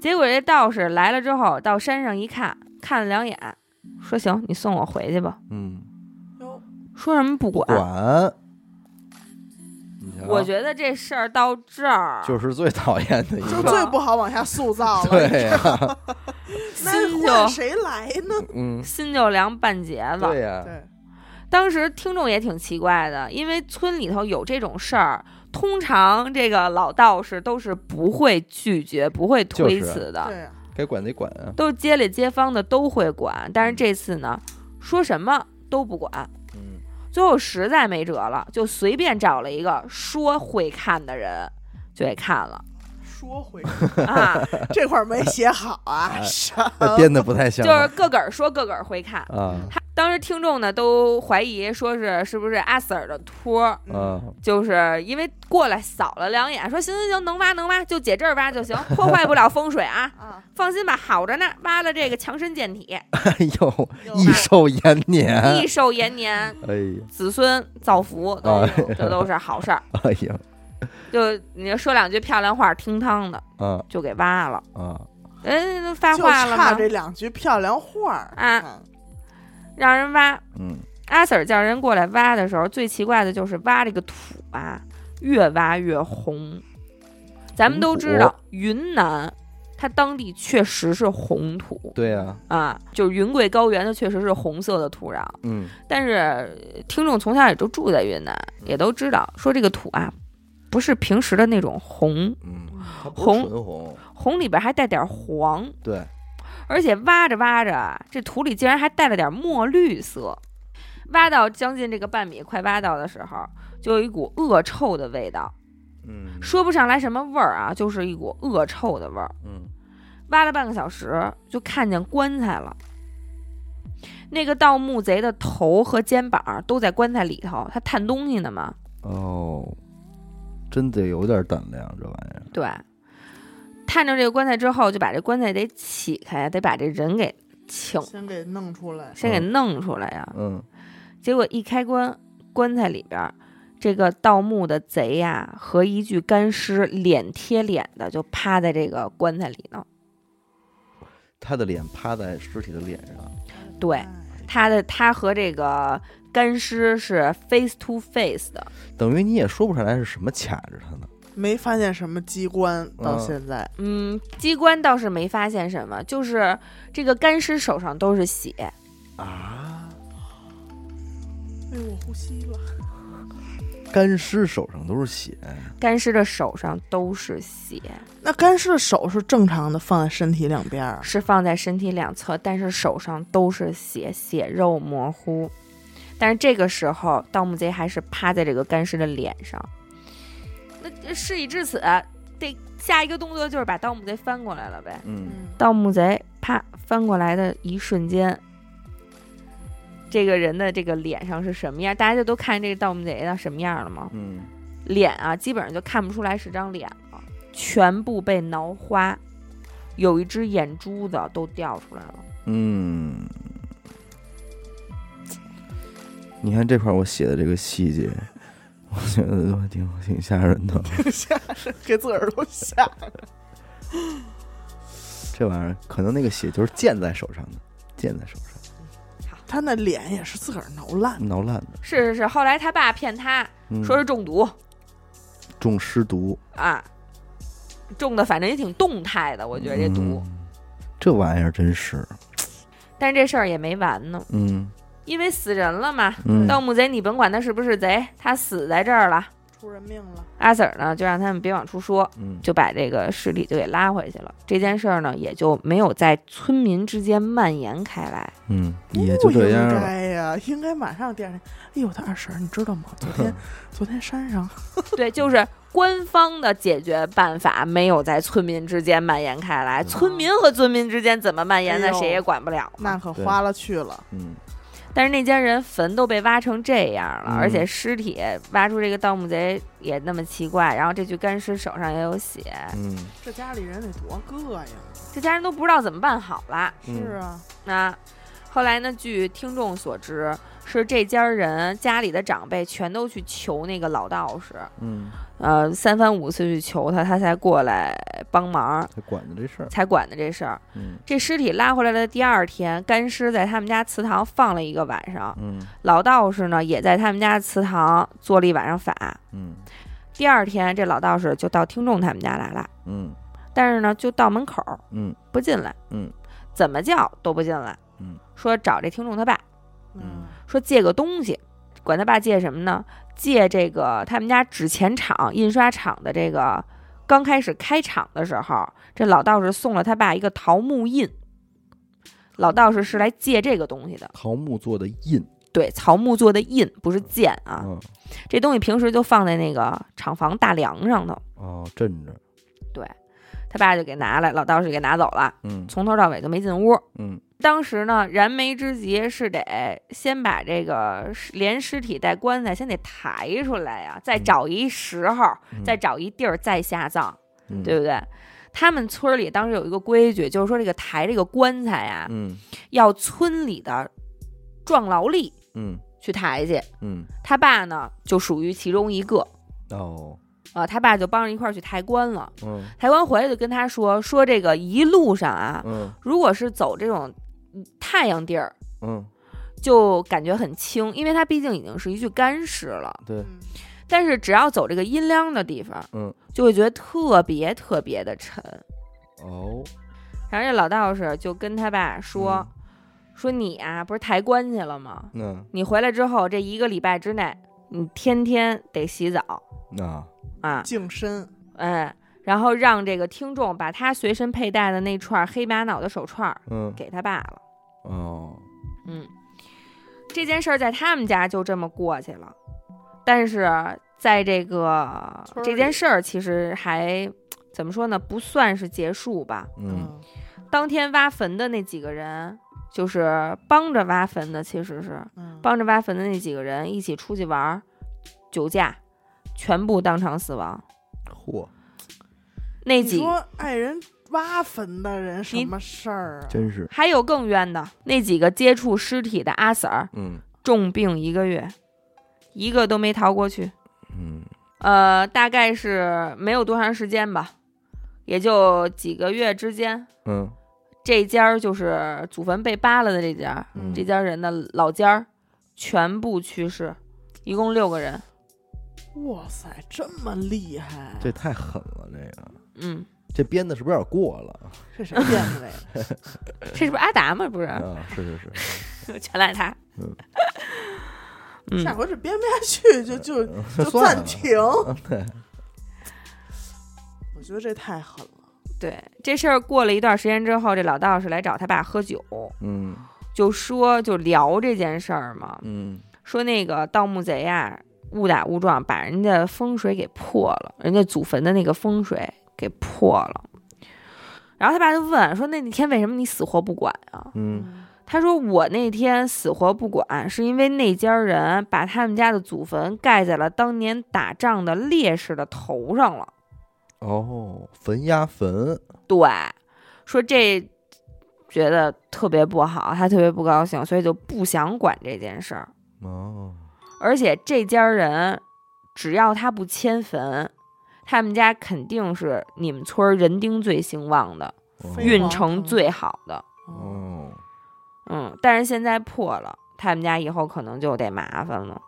结果这道士来了之后，到山上一看，看了两眼，说：“行，你送我回去吧。嗯，，”说什么不管？管。我觉得这事儿到这儿，就是最讨厌的一就，最不好往下塑造了。对呀，那心就换谁来呢？嗯，心就凉半截子。对呀，对，当时听众也挺奇怪的，因为村里头有这种事儿，通常这个老道士都是不会拒绝、不会推辞的，对呀，该管得管啊，都是街里街坊的都会管。但是这次呢，说什么都不管。嗯最后实在没辙了，就随便找了一个说会看的人，就给看了说回。啊，这块儿没写好啊，编的不太像就是个个儿说个个儿会看。啊。他当时听众呢都怀疑说是是不是阿 Sir 的托儿，嗯。啊，就是因为过来扫了两眼，说行行行，能挖能挖，就解这儿挖就行，破坏不了风水啊，啊，放心吧，好着呢，挖了这个强身健体，哎呦，益寿延年，益寿延年，哎呀，子孙造福，都哎这都是好事儿。哎呀，就你说两句漂亮话，听汤的嗯就给挖了。嗯，人都发就话了吗？差这两句漂亮话儿啊嗯让人挖。嗯阿 Sir 叫人过来挖的时候，最奇怪的就是挖这个土啊，越挖越红。咱们都知道，云南它当地确实是红土对呀，啊，就是云贵高原，它确实是红色的土壤。嗯但是呃听众从小也都住在云南，也都知道说这个土啊，不是平时的那种红，嗯，红纯红，红里边还带点黄，对，而且挖着挖着，这土里竟然还带了点墨绿色。挖到将近这个半米，快挖到的时候，就有一股恶臭的味道，嗯说不上来什么味儿啊，就是一股恶臭的味儿。嗯挖了半个小时，就看见棺材了。那个盗墓贼的头和肩膀都在棺材里头，他探东西呢嘛。哦，真得有点胆量，这玩意儿，对，探着这个棺材之后，就把这棺材得起开，得把这人给请，先给弄出来，先给弄出来呀。嗯结果一开棺，棺材里边儿，这个盗墓的贼呀、和一具干尸脸贴脸的就趴在这个棺材里呢。他的脸趴在尸体的脸上，对，哎他的他和这个干尸是 face to face 的。等于你也说不上来是什么卡着他呢，没发现什么机关，到嗯现在，嗯，机关倒是没发现什么，就是这个干尸手上都是血。啊，哎呦，我呼吸了，干尸手上都是血，干尸的手上都是血，那干尸的手是正常的放在身体两边儿，是放在身体两侧，但是手上都是血，血肉模糊。但是这个时候，盗墓贼还是趴在这个干尸的脸上。那事已至此，得下一个动作就是把盗墓贼翻过来了呗。嗯嗯，盗墓贼啪翻过来的一瞬间，这个人的这个脸上是什么样？大家就都看这个盗墓贼的什么样了吗？嗯，脸啊，基本上就看不出来是张脸了，全部被挠花，有一只眼珠子都掉出来了。嗯，你看这块儿我写的这个细节，我觉得都挺挺吓人的。挺吓人，给自个儿都吓着。这玩意儿可能那个血就是溅在手上的，溅在手上，他那脸也是自个儿挠烂，挠烂的，是是是，后来他爸骗他嗯、说是中毒、中尸毒。啊，中的反正也挺动态的，我觉得这毒。嗯这玩意儿真是，但是这事儿也没完呢，嗯因为死人了嘛。嗯，盗墓贼，你甭管他是不是贼，他死在这儿了，出人命了。阿 Sir 呢就让他们别往出说，嗯就把这个尸体就给拉回去了。这件事儿呢也就没有在村民之间蔓延开来。嗯，也就这样不应了。该呀，应该马上第二天。哎呦，他二婶儿，你知道吗？昨天昨天山上 对，就是官方的解决办法没有在村民之间蔓延开来，村民和村民之间怎么蔓延，那谁也管不了那可花了去了。嗯但是那家人坟都被挖成这样了，嗯而且尸体挖出这个盗墓贼也那么奇怪，然后这具干尸手上也有血，嗯这家里人得多膈应！这家人都不知道怎么办好了。嗯是啊，那后来呢？据听众所知，是这家人家里的长辈全都去求那个老道士，嗯，呃，三番五次去求他，他才过来帮忙，才管的这事儿。才管的这事儿。嗯这尸体拉回来的第二天，干尸在他们家祠堂放了一个晚上，嗯老道士呢也在他们家祠堂做了一晚上法。嗯第二天，这老道士就到听众他们家来了，嗯但是呢，就到门口嗯不进来，嗯怎么叫都不进来。嗯，说找这听众他爸，嗯，说借个东西，管他爸借什么呢？借这个他们家纸钱厂、印刷厂的这个刚开始开厂的时候，这老道士送了他爸一个桃木印。老道士是来借这个东西的，桃木做的印对，桃木做的印，不是剑啊。嗯这东西平时就放在那个厂房大梁上头，哦镇着。对他爸就给拿来，老道士给拿走了，嗯从头到尾就没进屋。嗯当时呢，燃眉之急是得先把这个连尸体带棺材先得抬出来呀、再嗯找一时候，嗯再找一地儿再下葬，嗯对不对？他们村里当时有一个规矩，就是说这个抬这个棺材呀、嗯要村里的壮劳力嗯去抬去。嗯他爸呢，就属于其中一个。哦啊，他爸就帮着一块儿去抬棺了。嗯抬棺回来就跟他说说这个一路上啊，嗯如果是走这种嗯太阳地儿，嗯就感觉很轻，因为它毕竟已经是一具干尸了。对嗯但是只要走这个阴凉的地方，嗯就会觉得特别特别的沉。哦然后这老道士就跟他爸说：“嗯说你啊，不是抬棺去了吗？嗯你回来之后这一个礼拜之内，你天天得洗澡那啊，净身，哎，然后让这个听众把他随身佩戴的那串黑玛瑙的手串嗯给他爸了。哦嗯，这件事儿在他们家就这么过去了，但是在这个这件事儿其实还怎么说呢？不算是结束吧。嗯当天挖坟的那几个人，就是帮着挖坟的，其实是嗯，帮着挖坟的那几个人一起出去玩儿，酒驾，全部当场死亡。嚯 那几说爱人挖坟的人什么事儿啊？真是还有更冤的，那几个接触尸体的阿 Sir 嗯重病一个月，一个都没逃过去。嗯呃，大概是没有多长时间吧，也就几个月之间。嗯这家儿就是祖坟被扒了的这家，嗯这家人的老家儿全部去世，一共六个人。哇塞，这么厉害！这太狠了这个。嗯，这编的是不是有点过了？这谁编的这个？这 是不是阿达吗？不是，啊是是是。全赖他。嗯。嗯。下回是编不下去就就嗯。就暂停。对。我觉得这太狠了。对这事儿过了一段时间之后，这老道士来找他爸喝酒，嗯。就说就聊这件事儿嘛，嗯。说那个盗墓贼啊，误打误撞把人家风水给破了，人家祖坟的那个风水给破了。然后他爸就问说：“那那天为什么你死活不管啊嗯？”他说：“我那天死活不管，是因为那家人把他们家的祖坟盖在了当年打仗的烈士的头上了。哦坟压坟对，说这觉得特别不好，他特别不高兴，所以就不想管这件事儿。哦而且这家人只要他不迁坟，他们家肯定是你们村儿人丁最兴旺的，运程最好的。哦，哦嗯，但是现在破了，他们家以后可能就得麻烦了。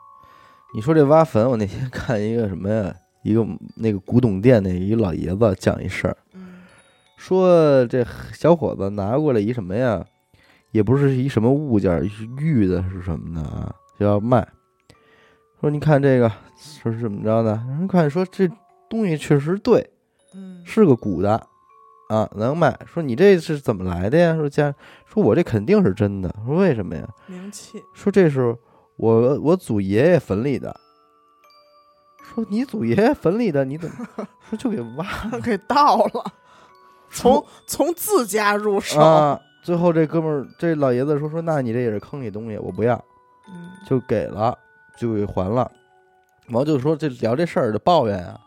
你说这挖坟，我那天看一个什么呀？一个那个古董店那一老爷子讲一事儿，嗯说这小伙子拿过来一什么呀？也不是一什么物件，是玉的是什么的啊？就要卖。说你看这个说是怎么着的？人看说这东西确实对，嗯是个古的啊，能卖。说你这是怎么来的呀？说家说我这肯定是真的。说为什么呀？名气，说这是我我祖爷爷坟里的。说你祖爷爷坟里的，你怎么 说就给挖了 给盗了，从从自家入手，啊？最后这哥们儿这老爷子说说，那你这也是坑里东西，我不要，嗯就给了，就给还了。然后就说这聊这事儿的抱怨啊，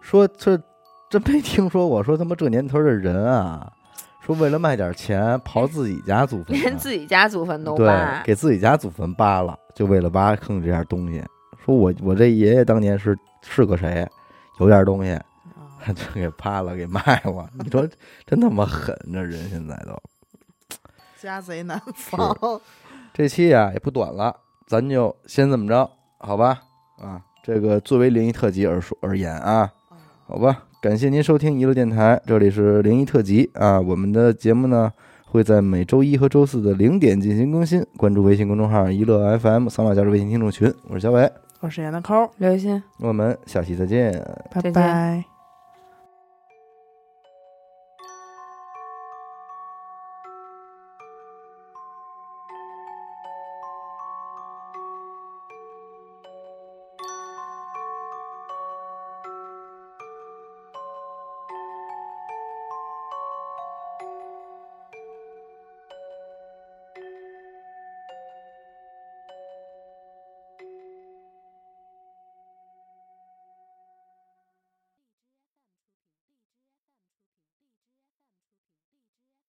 说这真没听说过，说他妈这年头的人啊，说为了卖点钱刨自己家祖坟啊，连自己家祖坟都对扒，给自己家祖坟扒了，就为了挖坑这点东西。说我我这爷爷当年是是个谁，有点东西，啊 就给扒了，给卖了。你说真他妈狠，这人现在都。家贼难防，这期呀、也不短了，咱就先这么着，好吧？啊，这个作为灵异特辑而说而言啊，好吧。感谢您收听娱乐电台，这里是灵异特辑啊。我们的节目呢会在每周一和周四的零点进行更新。关注微信公众号“娱乐 FM”，扫码加入微信听众群。我是小伟，我是闫大抠，刘鑫。我们下期再见。拜再见拜。